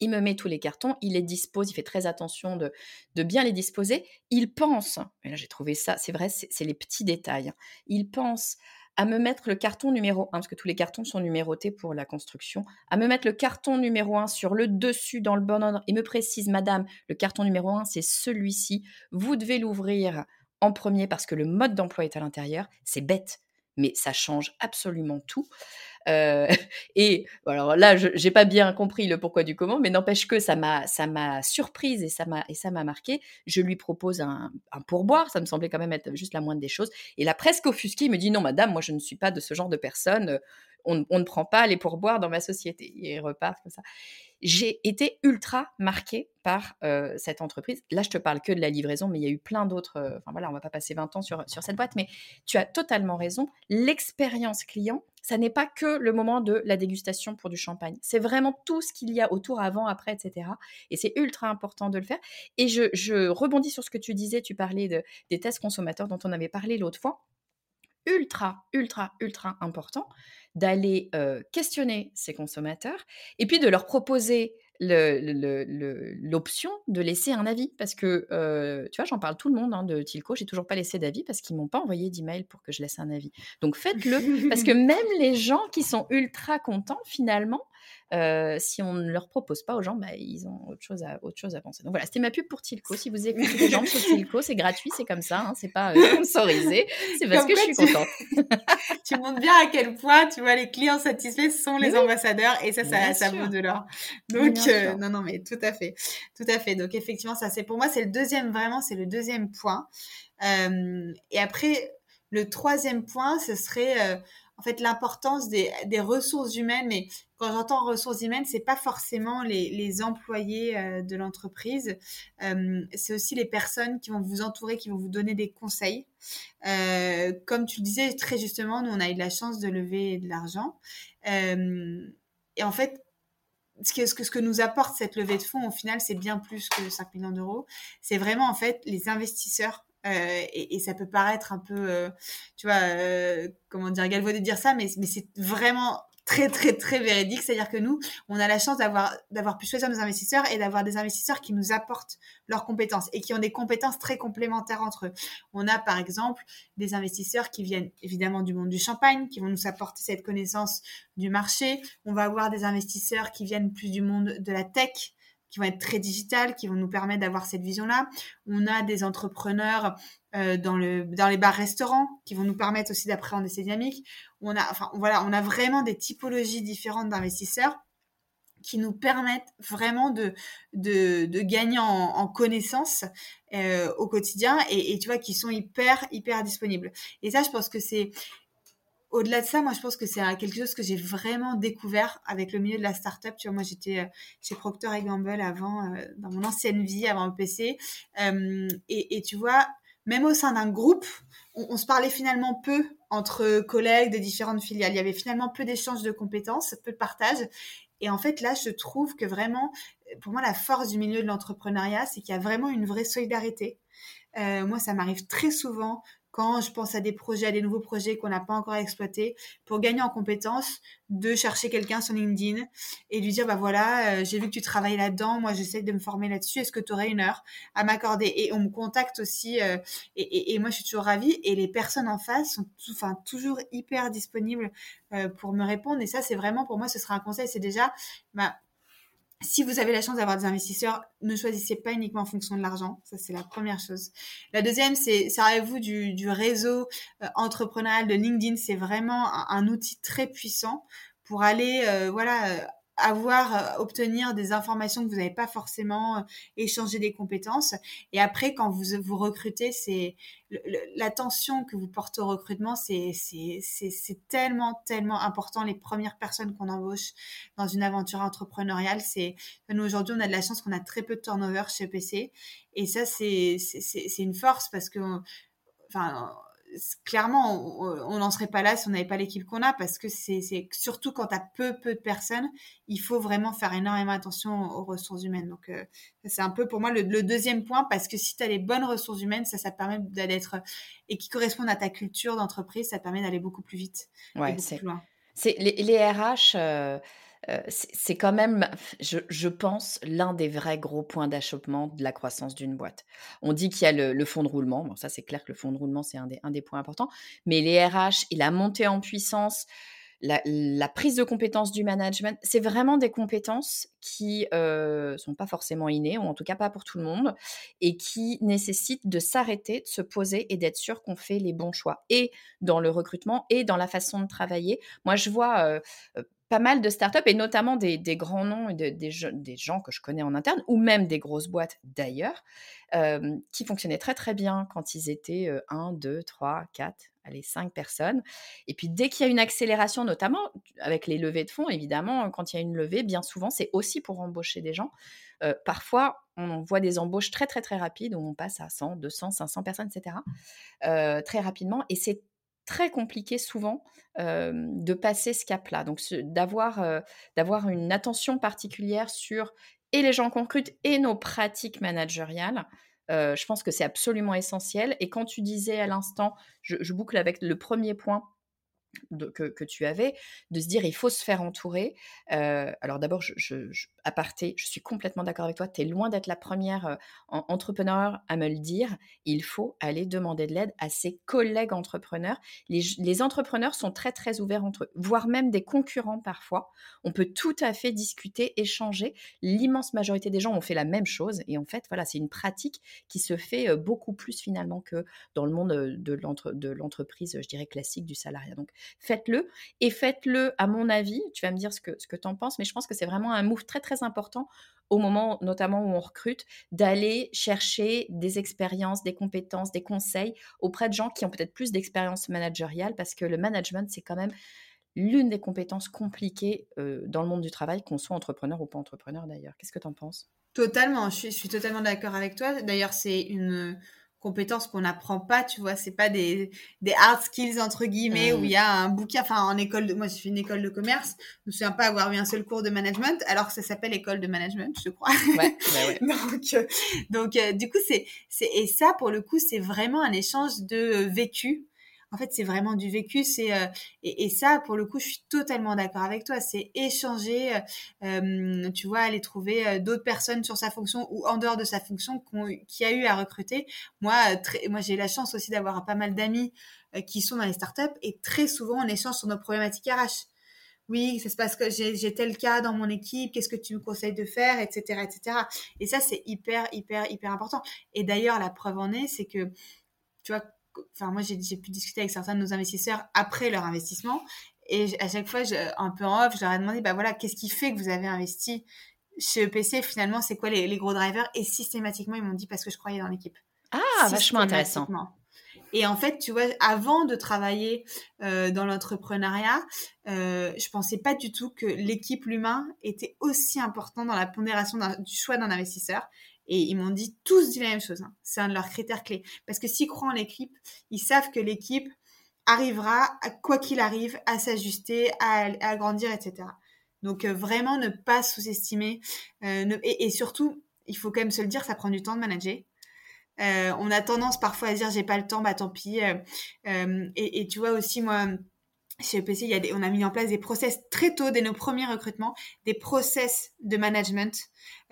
il me met tous les cartons, il les dispose, il fait très attention de, de bien les disposer. Il pense, et là j'ai trouvé ça, c'est vrai, c'est les petits détails, hein. il pense à me mettre le carton numéro 1, parce que tous les cartons sont numérotés pour la construction, à me mettre le carton numéro 1 sur le dessus dans le bon ordre et me précise, Madame, le carton numéro 1, c'est celui-ci, vous devez l'ouvrir en premier parce que le mode d'emploi est à l'intérieur. C'est bête, mais ça change absolument tout. Euh, [laughs] et alors là, je n'ai pas bien compris le pourquoi du comment, mais n'empêche que ça m'a ça m'a surprise et ça m'a et ça m'a marqué. Je lui propose un, pourboire, ça me semblait quand même être juste la moindre des choses. Et là, presque offusqué, il me dit non, madame, moi je ne suis pas de ce genre de personne. On, ne prend pas les pourboires dans ma société. Et il repart comme ça j'ai été ultra marquée par cette entreprise. Là, je te parle que de la livraison, mais il y a eu plein d'autres. enfin voilà, on va pas passer 20 ans sur, sur cette boîte, mais tu as totalement raison. L'expérience client, ça n'est pas que le moment de la dégustation pour du champagne. C'est vraiment tout ce qu'il y a autour, avant, après, etc. Et c'est ultra important de le faire. Et je, rebondis sur ce que tu disais. Tu parlais de, des tests consommateurs dont on avait parlé l'autre fois ultra, ultra, ultra important d'aller questionner ces consommateurs et puis de leur proposer l'option de laisser un avis parce que tu vois j'en parle tout le monde hein, de Tilco. J'ai toujours pas laissé d'avis parce qu'ils m'ont pas envoyé d'email pour que je laisse un avis. Donc faites-le parce que [laughs] même les gens qui sont ultra contents finalement si on ne leur propose pas aux gens, bah, ils ont autre chose à, autre chose à penser. Donc voilà, c'était ma pub pour Tilco. Si vous écoutez des gens sur Tilco, c'est gratuit, c'est comme ça, hein, c'est pas sponsorisé, c'est parce que je suis contente. [laughs] tu montres bien à quel point, tu vois, les clients satisfaits sont les ambassadeurs et ça, ça, ça vaut de l'or. Donc, non, non, mais tout à fait, tout à fait. Donc effectivement, ça, c'est pour moi, c'est le deuxième, vraiment, c'est le deuxième point. et après, le troisième point, ce serait en fait l'importance des, ressources humaines. Mais quand j'entends ressources humaines, c'est pas forcément les, employés euh, de l'entreprise. Euh, c'est aussi les personnes qui vont vous entourer, qui vont vous donner des conseils. Euh, comme tu le disais très justement, nous on a eu la chance de lever de l'argent. et en fait, ce que, ce, que, ce que nous apporte cette levée de fonds, au final, c'est bien plus que 5 millions d'euros. C'est vraiment, en fait, les investisseurs euh, et, ça peut paraître un peu, euh, tu vois, euh, comment dire, galvaudé de dire ça, mais, mais c'est vraiment très très très véridique. C'est-à-dire que nous, on a la chance d'avoir d'avoir pu choisir nos investisseurs et d'avoir des investisseurs qui nous apportent leurs compétences et qui ont des compétences très complémentaires entre eux. On a par exemple des investisseurs qui viennent évidemment du monde du champagne, qui vont nous apporter cette connaissance du marché. On va avoir des investisseurs qui viennent plus du monde de la tech, qui vont être très digitales, qui vont nous permettre d'avoir cette vision-là. On a des entrepreneurs euh, dans, le, dans les bars-restaurants qui vont nous permettre aussi d'appréhender ces dynamiques. On a, enfin, voilà, on a vraiment des typologies différentes d'investisseurs qui nous permettent vraiment de, de, de gagner en, en connaissances euh, au quotidien et, et, tu vois qui sont hyper hyper disponibles et ça je pense que c'est au-delà de ça, moi, je pense que c'est quelque chose que j'ai vraiment découvert avec le milieu de la startup. Tu vois, moi, j'étais euh, chez Procter Gamble avant, euh, dans mon ancienne vie, avant le PC. Euh, et, tu vois, même au sein d'un groupe, on, on, se parlait finalement peu entre collègues de différentes filiales. Il y avait finalement peu d'échanges de compétences, peu de partage. Et en fait, là, je trouve que vraiment, pour moi, la force du milieu de l'entrepreneuriat, c'est qu'il y a vraiment une vraie solidarité. Euh, moi, ça m'arrive très souvent quand je pense à des projets, à des nouveaux projets qu'on n'a pas encore exploités, pour gagner en compétences, de chercher quelqu'un sur LinkedIn et lui dire, bah voilà, euh, j'ai vu que tu travailles là-dedans, moi j'essaie de me former là-dessus, est-ce que tu aurais une heure à m'accorder? Et on me contacte aussi, euh, et, moi je suis toujours ravie, et les personnes en face sont enfin, toujours hyper disponibles euh, pour me répondre, et ça c'est vraiment, pour moi, ce sera un conseil, c'est déjà, bah, si vous avez la chance d'avoir des investisseurs, ne choisissez pas uniquement en fonction de l'argent. Ça, c'est la première chose. La deuxième, c'est, servez-vous du, réseau euh, entrepreneurial de LinkedIn? C'est vraiment un, un, outil très puissant pour aller, euh, voilà, euh, avoir, euh, obtenir des informations que vous n'avez pas forcément, euh, échanger des compétences. Et après, quand vous vous recrutez, c'est l'attention que vous portez au recrutement, c'est c'est tellement tellement important. Les premières personnes qu'on embauche dans une aventure entrepreneuriale, c'est nous aujourd'hui on a de la chance qu'on a très peu de turnover chez PC. Et ça c'est c'est une force parce que enfin clairement, on n'en serait pas là si on n'avait pas l'équipe qu'on a, parce que c'est surtout quand tu as peu, peu de personnes, il faut vraiment faire énormément attention aux ressources humaines. Donc, euh, c'est un peu pour moi le, le, deuxième point, parce que si tu as les bonnes ressources humaines, ça, ça te permet d'être, et qui correspondent à ta culture d'entreprise, ça te permet d'aller beaucoup plus vite. Ouais, c'est. Les, les RH, euh, c'est quand même, je, pense, l'un des vrais gros points d'achoppement de la croissance d'une boîte. On dit qu'il y a le, le, fonds de roulement. Bon, ça, c'est clair que le fonds de roulement, c'est un des, points importants. Mais les RH et la montée en puissance, la, prise de compétences du management, c'est vraiment des compétences qui euh, sont pas forcément innées, ou en tout cas pas pour tout le monde, et qui nécessitent de s'arrêter, de se poser et d'être sûr qu'on fait les bons choix, et dans le recrutement, et dans la façon de travailler. Moi, je vois euh, pas mal de startups et notamment des, grands noms et de, des, des, gens que je connais en interne ou même des grosses boîtes d'ailleurs euh, qui fonctionnaient très très bien quand ils étaient 1, 2, 3, 4, allez, 5 personnes. Et puis dès qu'il y a une accélération, notamment avec les levées de fonds, évidemment, quand il y a une levée, bien souvent c'est aussi pour embaucher des gens. Euh, parfois, on voit des embauches très très très rapides où on passe à 100, 200, 500 personnes, etc. Euh, très rapidement. Et c'est très compliqué souvent de passer ce cap-là. Donc d'avoir d'avoir une attention particulière sur et les gens qu'on recrute et nos pratiques managériales. Je pense que c'est absolument essentiel. Et quand tu disais à l'instant, je, boucle avec le premier point que, tu avais, de se dire il faut se faire entourer. Euh, alors d'abord, je, je, je, à parté, je suis complètement d'accord avec toi, tu es loin d'être la première euh, entrepreneur à me le dire. Il faut aller demander de l'aide à ses collègues entrepreneurs. Les, les, entrepreneurs sont très très ouverts entre eux, voire même des concurrents parfois. On peut tout à fait discuter, échanger. L'immense majorité des gens ont fait la même chose et en fait, voilà, c'est une pratique qui se fait euh, beaucoup plus finalement que dans le monde euh, de l'entreprise, je dirais classique du salariat. Donc faites-le et faites-le à mon avis. Tu vas me dire ce que ce que tu en penses, mais je pense que c'est vraiment un move très très important au moment notamment où on recrute, d'aller chercher des expériences, des compétences, des conseils auprès de gens qui ont peut-être plus d'expérience managériale, parce que le management, c'est quand même l'une des compétences compliquées euh, dans le monde du travail, qu'on soit entrepreneur ou pas entrepreneur d'ailleurs. Qu'est-ce que tu en penses? Totalement, je suis, je suis totalement d'accord avec toi. D'ailleurs, c'est une compétences qu'on n'apprend pas, tu vois, c'est pas des, des hard skills entre guillemets mmh. où il y a un bouquin, enfin en école de, moi j'ai fait une école de commerce, je me souviens pas avoir eu un seul cours de management, alors que ça s'appelle école de management, je crois. Ouais, bah [laughs] ouais. donc, euh, donc euh, du coup c'est, c'est et ça pour le coup c'est vraiment un échange de vécu en fait, c'est vraiment du vécu. C'est euh, et, ça, pour le coup, je suis totalement d'accord avec toi. C'est échanger, euh, tu vois, aller trouver euh, d'autres personnes sur sa fonction ou en dehors de sa fonction qui a eu à recruter. Moi, euh, très, moi, j'ai la chance aussi d'avoir pas mal d'amis euh, qui sont dans les startups et très souvent on échange sur nos problématiques RH oui, ça se passe que j'ai tel cas dans mon équipe, qu'est-ce que tu me conseilles de faire, etc., etc. Et ça, c'est hyper, hyper, hyper important. Et d'ailleurs, la preuve en est, c'est que, tu vois, enfin, moi, j'ai pu discuter avec certains de nos investisseurs après leur investissement. Et à chaque fois, je, un peu en off, je leur ai demandé, bah voilà, qu'est-ce qui fait que vous avez investi chez EPC Finalement, c'est quoi les, les, gros drivers? Et systématiquement, ils m'ont dit parce que je croyais dans l'équipe. Ah, vachement intéressant. Et en fait, tu vois, avant de travailler euh, dans l'entrepreneuriat, euh, je pensais pas du tout que l'équipe, l'humain, était aussi important dans la pondération du choix d'un investisseur. Et ils m'ont dit tous dit la même chose. Hein. C'est un de leurs critères clés. Parce que s'ils croient en l'équipe, ils savent que l'équipe arrivera, quoi qu'il arrive, à s'ajuster, à, à, grandir, etc. Donc euh, vraiment ne pas sous-estimer. Euh, et, surtout, il faut quand même se le dire, ça prend du temps de manager. Euh, on a tendance parfois à dire j'ai pas le temps, bah tant pis. Et, tu vois aussi moi chez EPC, a on a mis en place des process très tôt, dès nos premiers recrutements, des process de management,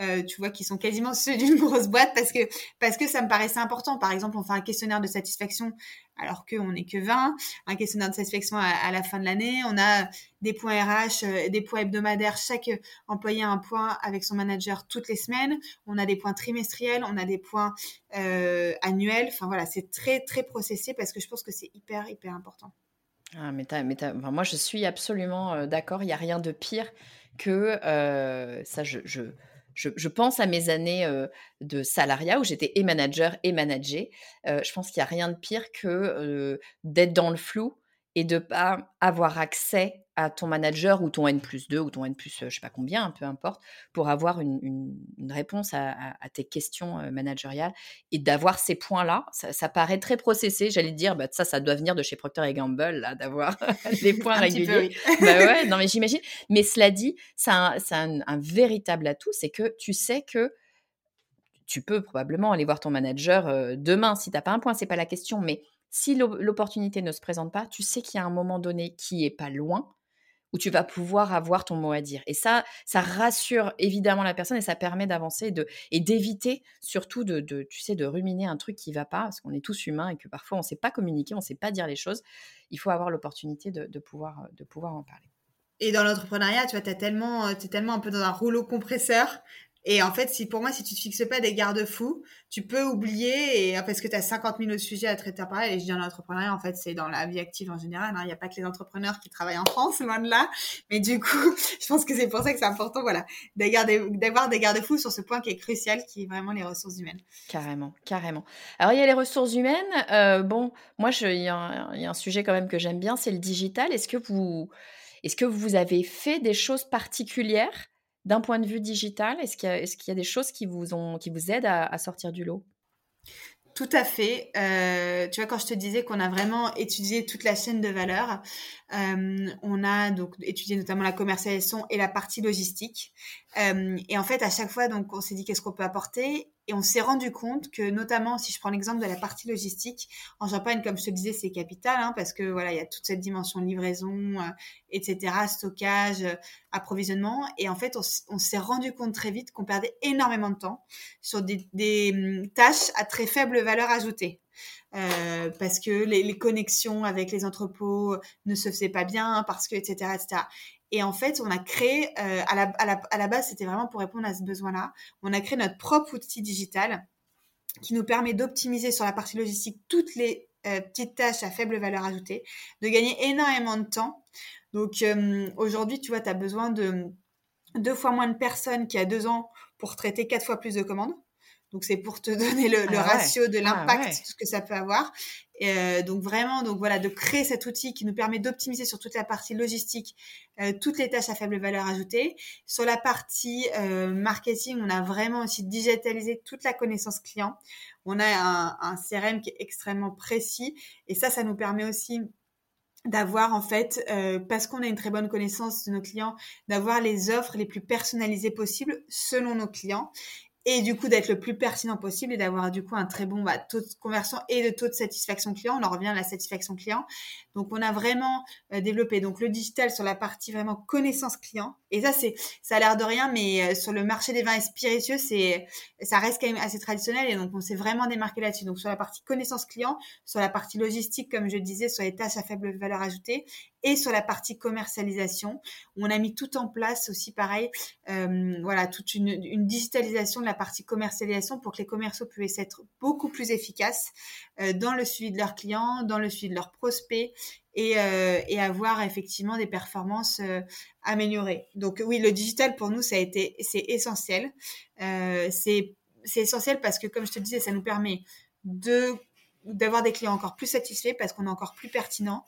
euh, tu vois, qui sont quasiment [laughs] ceux d'une grosse boîte parce que, parce que ça me paraissait important. Par exemple, on fait un questionnaire de satisfaction alors qu'on n'est que 20, un questionnaire de satisfaction à, la fin de l'année. On a des points RH, euh, des points hebdomadaires. Chaque employé a un point avec son manager toutes les semaines. On a des points trimestriels, on a des points euh, annuels. Enfin voilà, c'est très, très processé parce que je pense que c'est hyper, hyper important. Ah, mais, moi, je suis absolument d'accord. Il n'y a rien de pire que ça. Je, pense à mes années de salariat où j'étais et manager et manager. je pense qu'il n'y a rien de pire que d'être dans le flou et de pas avoir accès à ton manager ou ton N plus 2 ou ton N plus je sais pas combien, peu importe, pour avoir une, réponse à, tes questions managériales et d'avoir ces points-là. Ça, paraît très processé, j'allais dire, bah, ça, ça doit venir de chez Procter Gamble, là, d'avoir [laughs] des [laughs] points réguliers. bah ouais, [laughs] non mais j'imagine. Mais cela dit, c'est un, un, véritable atout, c'est que tu sais que tu peux probablement aller voir ton manager demain si tu n'as pas un point, c'est pas la question, mais si l'opportunité ne se présente pas, tu sais qu'il y a un moment donné qui est pas loin où tu vas pouvoir avoir ton mot à dire. Et ça, ça rassure évidemment la personne et ça permet d'avancer et d'éviter surtout de, tu sais, de ruminer un truc qui va pas, parce qu'on est tous humains et que parfois on ne sait pas communiquer, on ne sait pas dire les choses. Il faut avoir l'opportunité de, pouvoir, de pouvoir en parler. Et dans l'entrepreneuriat, tu vois, tellement, es tellement un peu dans un rouleau compresseur et en fait, si pour moi, si tu te fixes pas des garde-fous, tu peux oublier et parce que tu as 50 000 autres sujets à traiter pareil. Et je dis en entrepreneuriat, en fait, c'est dans la vie active en général. Hein. Il n'y a pas que les entrepreneurs qui travaillent en France, loin de là. Mais du coup, [laughs] je pense que c'est pour ça que c'est important, voilà, d'avoir des garde-fous sur ce point qui est crucial, qui est vraiment les ressources humaines. Carrément, carrément. Alors, il y a les ressources humaines. Euh, bon, moi, il y, a un sujet quand même que j'aime bien, c'est le digital. Est-ce que vous, est-ce que vous avez fait des choses particulières d'un point de vue digital, est-ce qu'il y, a des choses qui vous, aident à, sortir du lot? Tout à fait. Euh, tu vois, quand je te disais qu'on a vraiment étudié toute la chaîne de valeur, euh, on a donc étudié notamment la commercialisation et la partie logistique. Euh, et en fait, à chaque fois, donc, on s'est dit qu'est-ce qu'on peut apporter? Et on s'est rendu compte que, notamment, si je prends l'exemple de la partie logistique, en Champagne, comme je te disais, c'est capital, hein, parce que voilà, il y a toute cette dimension livraison, euh, etc., stockage, euh, approvisionnement. Et en fait, on, s'est rendu compte très vite qu'on perdait énormément de temps sur des, hum, tâches à très faible valeur ajoutée. Euh, parce que les, les, connexions avec les entrepôts ne se faisaient pas bien, parce que, etc., etc. Et en fait, on a créé, euh, à, la, à, la, à, la, base, c'était vraiment pour répondre à ce besoin-là, on a créé notre propre outil digital qui nous permet d'optimiser sur la partie logistique toutes les euh, petites tâches à faible valeur ajoutée, de gagner énormément de temps. Donc euh, aujourd'hui, tu vois, tu as besoin de deux fois moins de personnes qu'il y a deux ans pour traiter quatre fois plus de commandes. Donc c'est pour te [laughs] donner le, ah ratio de ah l'impact que ça peut avoir. Euh, donc vraiment, donc voilà, de créer cet outil qui nous permet d'optimiser sur toute la partie logistique euh, toutes les tâches à faible valeur ajoutée. Sur la partie euh, marketing, on a vraiment aussi digitalisé toute la connaissance client. On a un, un CRM qui est extrêmement précis et ça, ça nous permet aussi d'avoir en fait, euh, parce qu'on a une très bonne connaissance de nos clients, d'avoir les offres les plus personnalisées possibles selon nos clients et du coup d'être le plus pertinent possible et d'avoir du coup un très bon bah, taux de conversion et de taux de satisfaction client. On en revient à la satisfaction client. Donc on a vraiment euh, développé donc le digital sur la partie vraiment connaissance client. Et ça c'est ça a l'air de rien, mais euh, sur le marché des vins et spiritueux c'est ça reste quand même assez traditionnel et donc on s'est vraiment démarqué là-dessus. Donc sur la partie connaissance client, sur la partie logistique comme je disais, sur les tâches à faible valeur ajoutée et sur la partie commercialisation, on a mis tout en place aussi pareil, euh, voilà toute une, une digitalisation de la partie commercialisation pour que les commerciaux puissent être beaucoup plus efficaces euh, dans le suivi de leurs clients, dans le suivi de leurs prospects et, euh, avoir effectivement des performances euh, améliorées. Donc oui, le digital pour nous, a été, c'est essentiel. c'est essentiel parce que, comme je te disais, ça nous permet de d'avoir des clients encore plus satisfaits parce qu'on est encore plus pertinent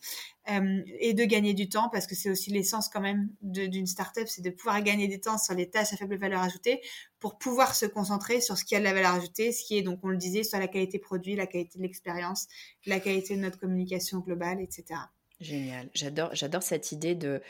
euh, et de gagner du temps parce que c'est aussi l'essence quand même d'une startup, c'est de pouvoir gagner du temps sur les tâches à faible valeur ajoutée pour pouvoir se concentrer sur ce qui a de la valeur ajoutée, ce qui est donc on le disait sur la qualité produit, la qualité de l'expérience, la qualité de notre communication globale, etc. Génial, j'adore j'adore cette idée de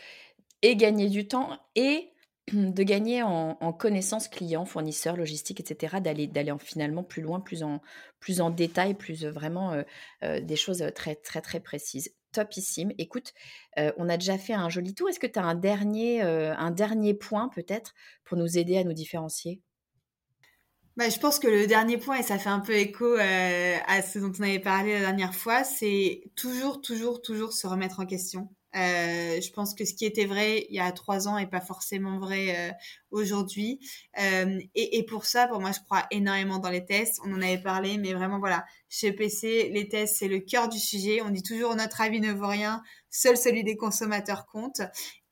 et gagner du temps et [clears throat] de gagner en, connaissances clients, fournisseurs, logistique, etc., d'aller d'aller finalement plus loin, plus en plus en détail, plus euh, vraiment euh, euh, des choses très très très précises. Topissime. Écoute, on a déjà fait un joli tour. Est-ce que tu as un dernier un dernier point peut-être pour nous aider à nous différencier? Bah, je pense que le dernier point, et ça fait un peu écho à ce dont on avait parlé la dernière fois, c'est toujours, toujours, toujours se remettre en question. Euh, je pense que ce qui était vrai il y a trois ans est pas forcément vrai euh, aujourd'hui. Euh, et, et, pour ça, pour moi, je crois énormément dans les tests. On en avait parlé, mais vraiment, voilà, chez PC, les tests, c'est le cœur du sujet. On dit toujours notre avis ne vaut rien, seul celui des consommateurs compte.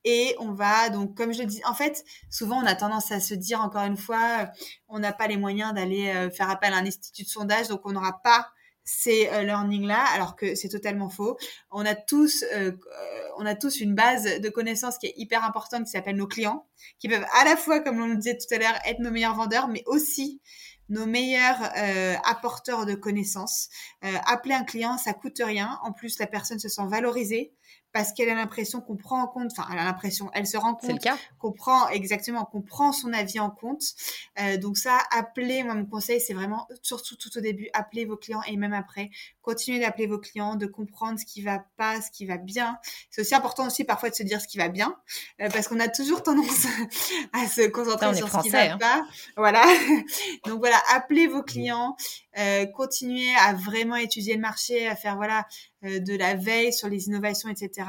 Et on va donc, comme je le dis, en fait, souvent on a tendance à se dire, encore une fois, on n'a pas les moyens d'aller faire appel à un institut de sondage, donc on n'aura pas ces euh, learning-là, alors que c'est totalement faux. On a tous, euh, euh, on a tous une base de connaissances qui est hyper importante, qui s'appelle nos clients, qui peuvent à la fois, comme on le disait tout à l'heure, être nos meilleurs vendeurs, mais aussi nos meilleurs apporteurs de connaissances. appeler un client, ça coûte rien. En plus, la personne se sent valorisée parce qu'elle a l'impression qu'on prend en compte, enfin, elle a l'impression, elle se rend compte qu'on prend, exactement, qu'on prend son avis en compte. Euh, donc ça, appelez, moi, mon conseil, c'est vraiment, surtout tout au début, appelez vos clients et même après, continuez d'appeler vos clients, de comprendre ce qui va pas, ce qui va bien. C'est aussi important aussi parfois de se dire ce qui va bien, euh, parce qu'on a toujours tendance [laughs] à se concentrer sur ce qui va hein. pas. Voilà. [laughs] donc voilà, appelez vos clients, euh, continuez à vraiment étudier le marché, à faire, voilà, euh, de la veille sur les innovations, etc.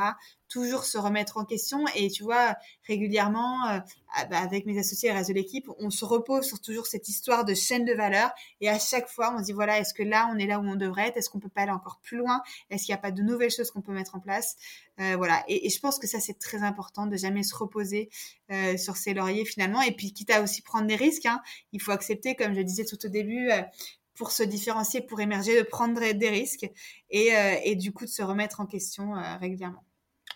Toujours se remettre en question. Et tu vois, régulièrement, euh, ah, bah, avec mes associés et le reste de l'équipe, on se repose sur toujours cette histoire de chaîne de valeur. Et à chaque fois, on se dit, voilà, est-ce que là, on est là où on devrait être? Est-ce qu'on peut pas aller encore plus loin? Est-ce qu'il n'y a pas de nouvelles choses qu'on peut mettre en place? Euh, Voilà. Et, je pense que ça, c'est très important de jamais se reposer sur ses lauriers finalement. Et puis, quitte à aussi prendre des risques, hein, il faut accepter, comme je disais tout au début, pour se différencier, pour émerger, de prendre des risques et, euh, et du coup de se remettre en question euh, régulièrement.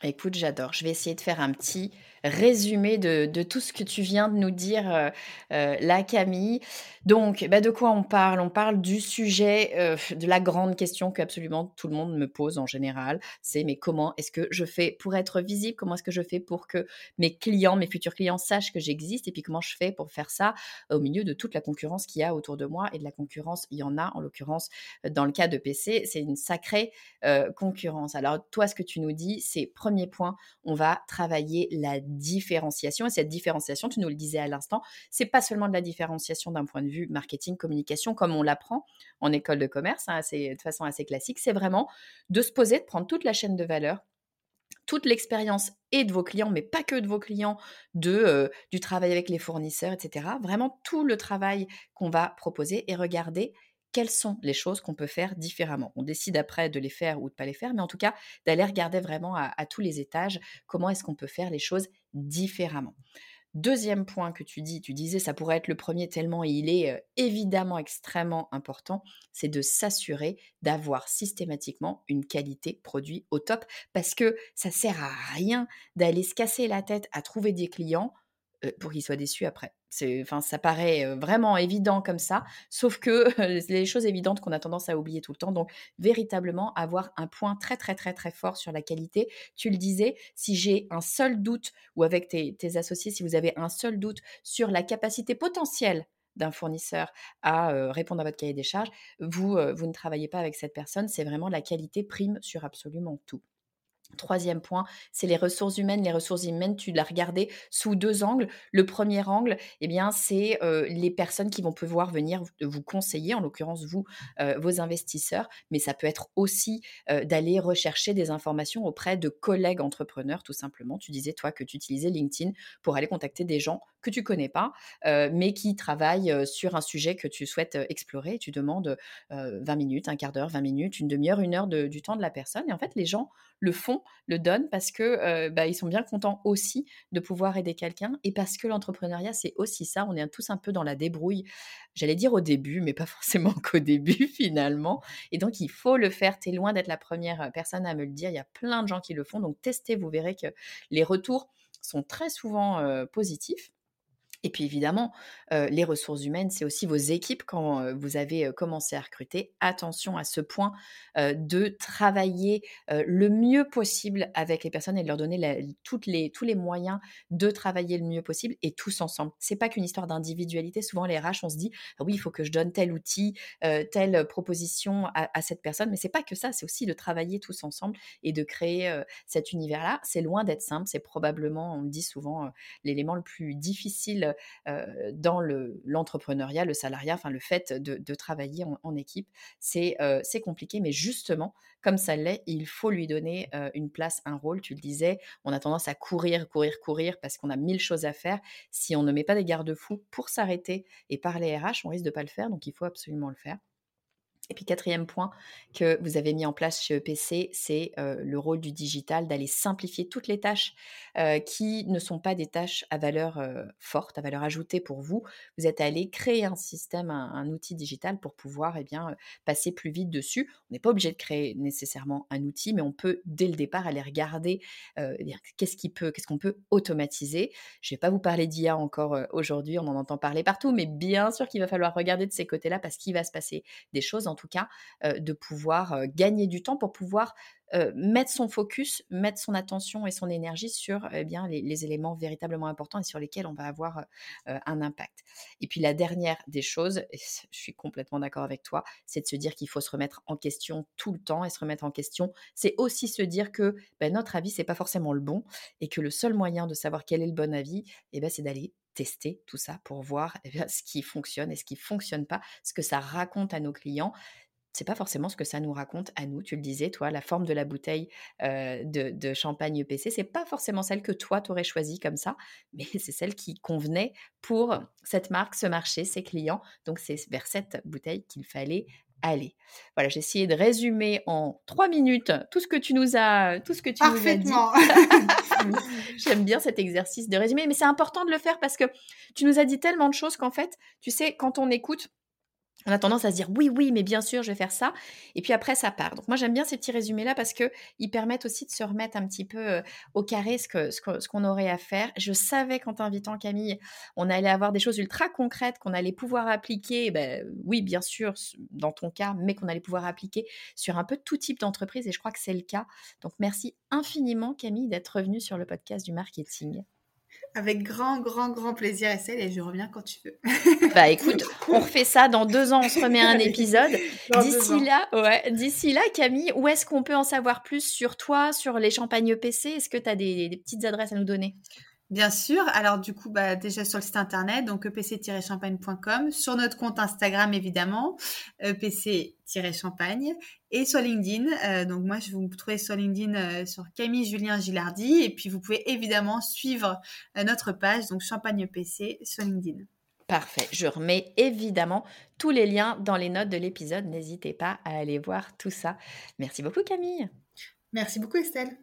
Écoute, j'adore. Je vais essayer de faire un petit résumé de, tout ce que tu viens de nous dire euh, euh, là, Camille. Donc, bah, de quoi on parle? On parle du sujet, euh, de la grande question que absolument tout le monde me pose en général. C'est mais comment est-ce que je fais pour être visible? Comment est-ce que je fais pour que mes clients, mes futurs clients sachent que j'existe? Et puis comment je fais pour faire ça au milieu de toute la concurrence qu'il y a autour de moi? Et de la concurrence, il y en a en l'occurrence dans le cas de PC, c'est une sacrée concurrence. Alors toi, ce que tu nous dis, c'est premier point, on va travailler la différenciation. Et cette différenciation, tu nous le disais à l'instant, c'est pas seulement de la différenciation d'un point de vue marketing, communication, comme on l'apprend en école de commerce, hein, de façon assez classique. C'est vraiment de se poser, de prendre toute la chaîne de valeur toute l'expérience et de vos clients, mais pas que de vos clients, de, euh, du travail avec les fournisseurs, etc. Vraiment tout le travail qu'on va proposer et regarder quelles sont les choses qu'on peut faire différemment. On décide après de les faire ou de pas les faire, mais en tout cas d'aller regarder vraiment à, tous les étages comment est-ce qu'on peut faire les choses différemment. Deuxième point que tu dis, tu disais ça pourrait être le premier tellement il est euh, évidemment extrêmement important, c'est de s'assurer d'avoir systématiquement une qualité produit au top parce que ça sert à rien d'aller se casser la tête à trouver des clients euh, pour qu'ils soient déçus après. Enfin, ça paraît vraiment évident comme ça, sauf que [laughs] les choses évidentes qu'on a tendance à oublier tout le temps. Donc, véritablement, avoir un point très, très, très, très fort sur la qualité. Tu le disais, si j'ai un seul doute, ou avec tes, associés, si vous avez un seul doute sur la capacité potentielle d'un fournisseur à répondre à votre cahier des charges, vous, vous ne travaillez pas avec cette personne. C'est vraiment la qualité prime sur absolument tout. Troisième point, c'est les ressources humaines. Les ressources humaines, tu l'as regardé sous deux angles. Le premier angle, eh bien, c'est les personnes qui vont pouvoir venir vous conseiller, en l'occurrence vous, vos investisseurs, mais ça peut être aussi d'aller rechercher des informations auprès de collègues entrepreneurs, tout simplement. Tu disais, toi, que tu utilisais LinkedIn pour aller contacter des gens que tu connais pas, mais qui travaillent sur un sujet que tu souhaites explorer. Tu demandes 20 minutes, un quart d'heure, 20 minutes, une demi-heure, une heure du temps de la personne. Et en fait, les gens le font, le donnent parce que bah, ils sont bien contents aussi de pouvoir aider quelqu'un et parce que l'entrepreneuriat, c'est aussi ça. On est tous un peu dans la débrouille, j'allais dire au début, mais pas [laughs] forcément qu'au début finalement. Et donc, il faut le faire. Tu es loin d'être la première personne à me le dire. Il y a plein de gens qui le font. Donc, testez, vous verrez que les retours sont très souvent positifs. Et puis évidemment, les ressources humaines, c'est aussi vos équipes quand vous avez commencé à recruter. Attention à ce point de travailler le mieux possible avec les personnes et de leur donner toutes les, tous les moyens de travailler le mieux possible et tous ensemble. C'est pas qu'une histoire d'individualité. Souvent, les RH, on se dit «Ah oui, il faut que je donne tel outil, telle proposition à, à, cette personne, mais c'est pas que ça. C'est aussi de travailler tous ensemble et de créer cet univers-là. C'est loin d'être simple. C'est probablement, on le dit souvent, l'élément le plus difficile dans l'entrepreneuriat, le, salariat, enfin le fait de, travailler en, équipe, c'est compliqué, mais justement, comme ça l'est, il faut lui donner une place, un rôle. Tu le disais, on a tendance à courir, courir, courir parce qu'on a mille choses à faire. Si on ne met pas des garde-fous pour s'arrêter et parler RH, on risque de pas le faire, donc il faut absolument le faire. Et puis quatrième point que vous avez mis en place chez EPC, c'est le rôle du digital, d'aller simplifier toutes les tâches qui ne sont pas des tâches à valeur forte, à valeur ajoutée pour vous. Vous êtes allé créer un système, un, outil digital pour pouvoir eh bien, passer plus vite dessus. On n'est pas obligé de créer nécessairement un outil, mais on peut dès le départ aller regarder qu'est-ce qui peut, qu'est-ce qu'on peut automatiser. Je ne vais pas vous parler d'IA encore aujourd'hui, on en entend parler partout, mais bien sûr qu'il va falloir regarder de ces côtés-là parce qu'il va se passer des choses en cas, de pouvoir gagner du temps pour pouvoir mettre son focus, mettre son attention et son énergie sur eh bien, les, éléments véritablement importants et sur lesquels on va avoir un impact. Et puis la dernière des choses, je suis complètement d'accord avec toi, c'est de se dire qu'il faut se remettre en question tout le temps et se remettre en question, c'est aussi se dire que ben, notre avis c'est pas forcément le bon et que le seul moyen de savoir quel est le bon avis, eh ben, c'est d'aller tester tout ça pour voir eh ce qui fonctionne et ce qui fonctionne pas, ce que ça raconte à nos clients. C'est pas forcément ce que ça nous raconte à nous. Tu le disais, toi, la forme de la bouteille de, champagne EPC, c'est pas forcément celle que toi t'aurais choisie comme ça, [laughs] mais c'est celle qui convenait pour cette marque, ce marché, ses clients. Donc c'est vers cette bouteille qu'il fallait aller. Voilà, j'ai essayé de résumer en trois minutes tout ce que tu nous as, tout ce que tu nous as dit. [laughs] J'aime bien cet exercice de résumé, mais c'est important de le faire parce que tu nous as dit tellement de choses qu'en fait, tu sais, quand on écoute, on a tendance à se dire oui, oui, mais bien sûr, je vais faire ça. Et puis après, ça part. Donc moi, j'aime bien ces petits résumés-là parce qu'ils permettent aussi de se remettre un petit peu au carré ce qu'on aurait à faire. Je savais qu'en t'invitant Camille, on allait avoir des choses ultra concrètes qu'on allait pouvoir appliquer. Ben, oui, bien sûr, dans ton cas, mais qu'on allait pouvoir appliquer sur un peu tout type d'entreprise. Et je crois que c'est le cas. Donc merci infiniment, Camille, d'être revenue sur le podcast du marketing. Avec grand, grand, grand plaisir, Estelle, et je reviens quand tu veux. [laughs] bah écoute, on refait ça dans deux ans, on se remet un [laughs] épisode. D'ici là, ouais, d'ici là, Camille, où est-ce qu'on peut en savoir plus sur toi, sur les champagnes PC Est-ce que tu as des petites adresses à nous donner? Bien sûr. Alors du coup, bah, déjà sur le site internet, donc epc-champagne.com, sur notre compte Instagram évidemment, epc-champagne, et sur LinkedIn. Euh, donc moi, je vous trouver sur LinkedIn euh, sur Camille Julien Gilardi, et puis vous pouvez évidemment suivre euh, notre page, donc Champagne EPC sur LinkedIn. Parfait. Je remets évidemment tous les liens dans les notes de l'épisode. N'hésitez pas à aller voir tout ça. Merci beaucoup Camille. Merci beaucoup Estelle.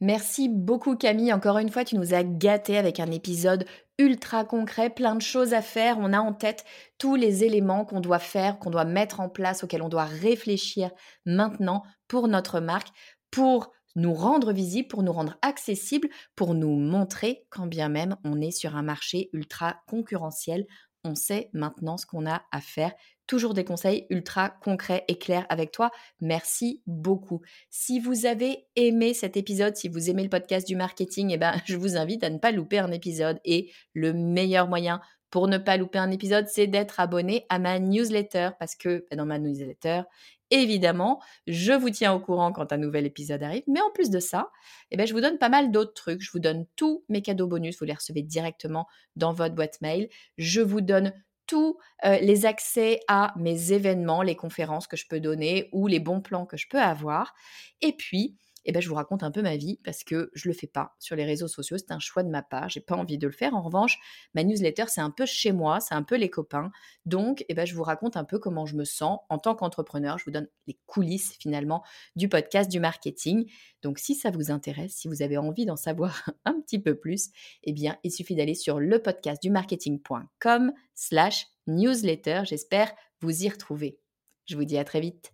Merci beaucoup Camille. Encore une fois, tu nous as gâtés avec un épisode ultra concret, plein de choses à faire. On a en tête tous les éléments qu'on doit faire, qu'on doit mettre en place, auxquels on doit réfléchir maintenant pour notre marque, pour nous rendre visibles, pour nous rendre accessibles, pour nous montrer quand bien même on est sur un marché ultra concurrentiel. On sait maintenant ce qu'on a à faire toujours des conseils ultra concrets et clairs avec toi. Merci beaucoup. Si vous avez aimé cet épisode, si vous aimez le podcast du marketing, eh ben, [laughs] je vous invite à ne pas louper un épisode. Et le meilleur moyen pour ne pas louper un épisode, c'est d'être abonné à ma newsletter parce que bah, dans ma newsletter, évidemment, je vous tiens au courant quand un nouvel épisode arrive. Mais en plus de ça, eh ben, je vous donne pas mal d'autres trucs. Je vous donne tous mes cadeaux bonus. Vous les recevez directement dans votre boîte mail. Je vous donne tous euh, les accès à mes événements, les conférences que je peux donner ou les bons plans que je peux avoir. Et puis, eh ben, je vous raconte un peu ma vie parce que je le fais pas sur les réseaux sociaux. C'est un choix de ma part. J'ai pas envie de le faire. En revanche, ma newsletter, c'est un peu chez moi, c'est un peu les copains. Donc, eh ben, je vous raconte un peu comment je me sens en tant qu'entrepreneur. Je vous donne les coulisses finalement du podcast du marketing. Donc, si ça vous intéresse, si vous avez envie d'en savoir [laughs] un petit peu plus, eh bien, il suffit d'aller sur le podcast du marketing.com slash newsletter. J'espère vous y retrouver. Je vous dis à très vite.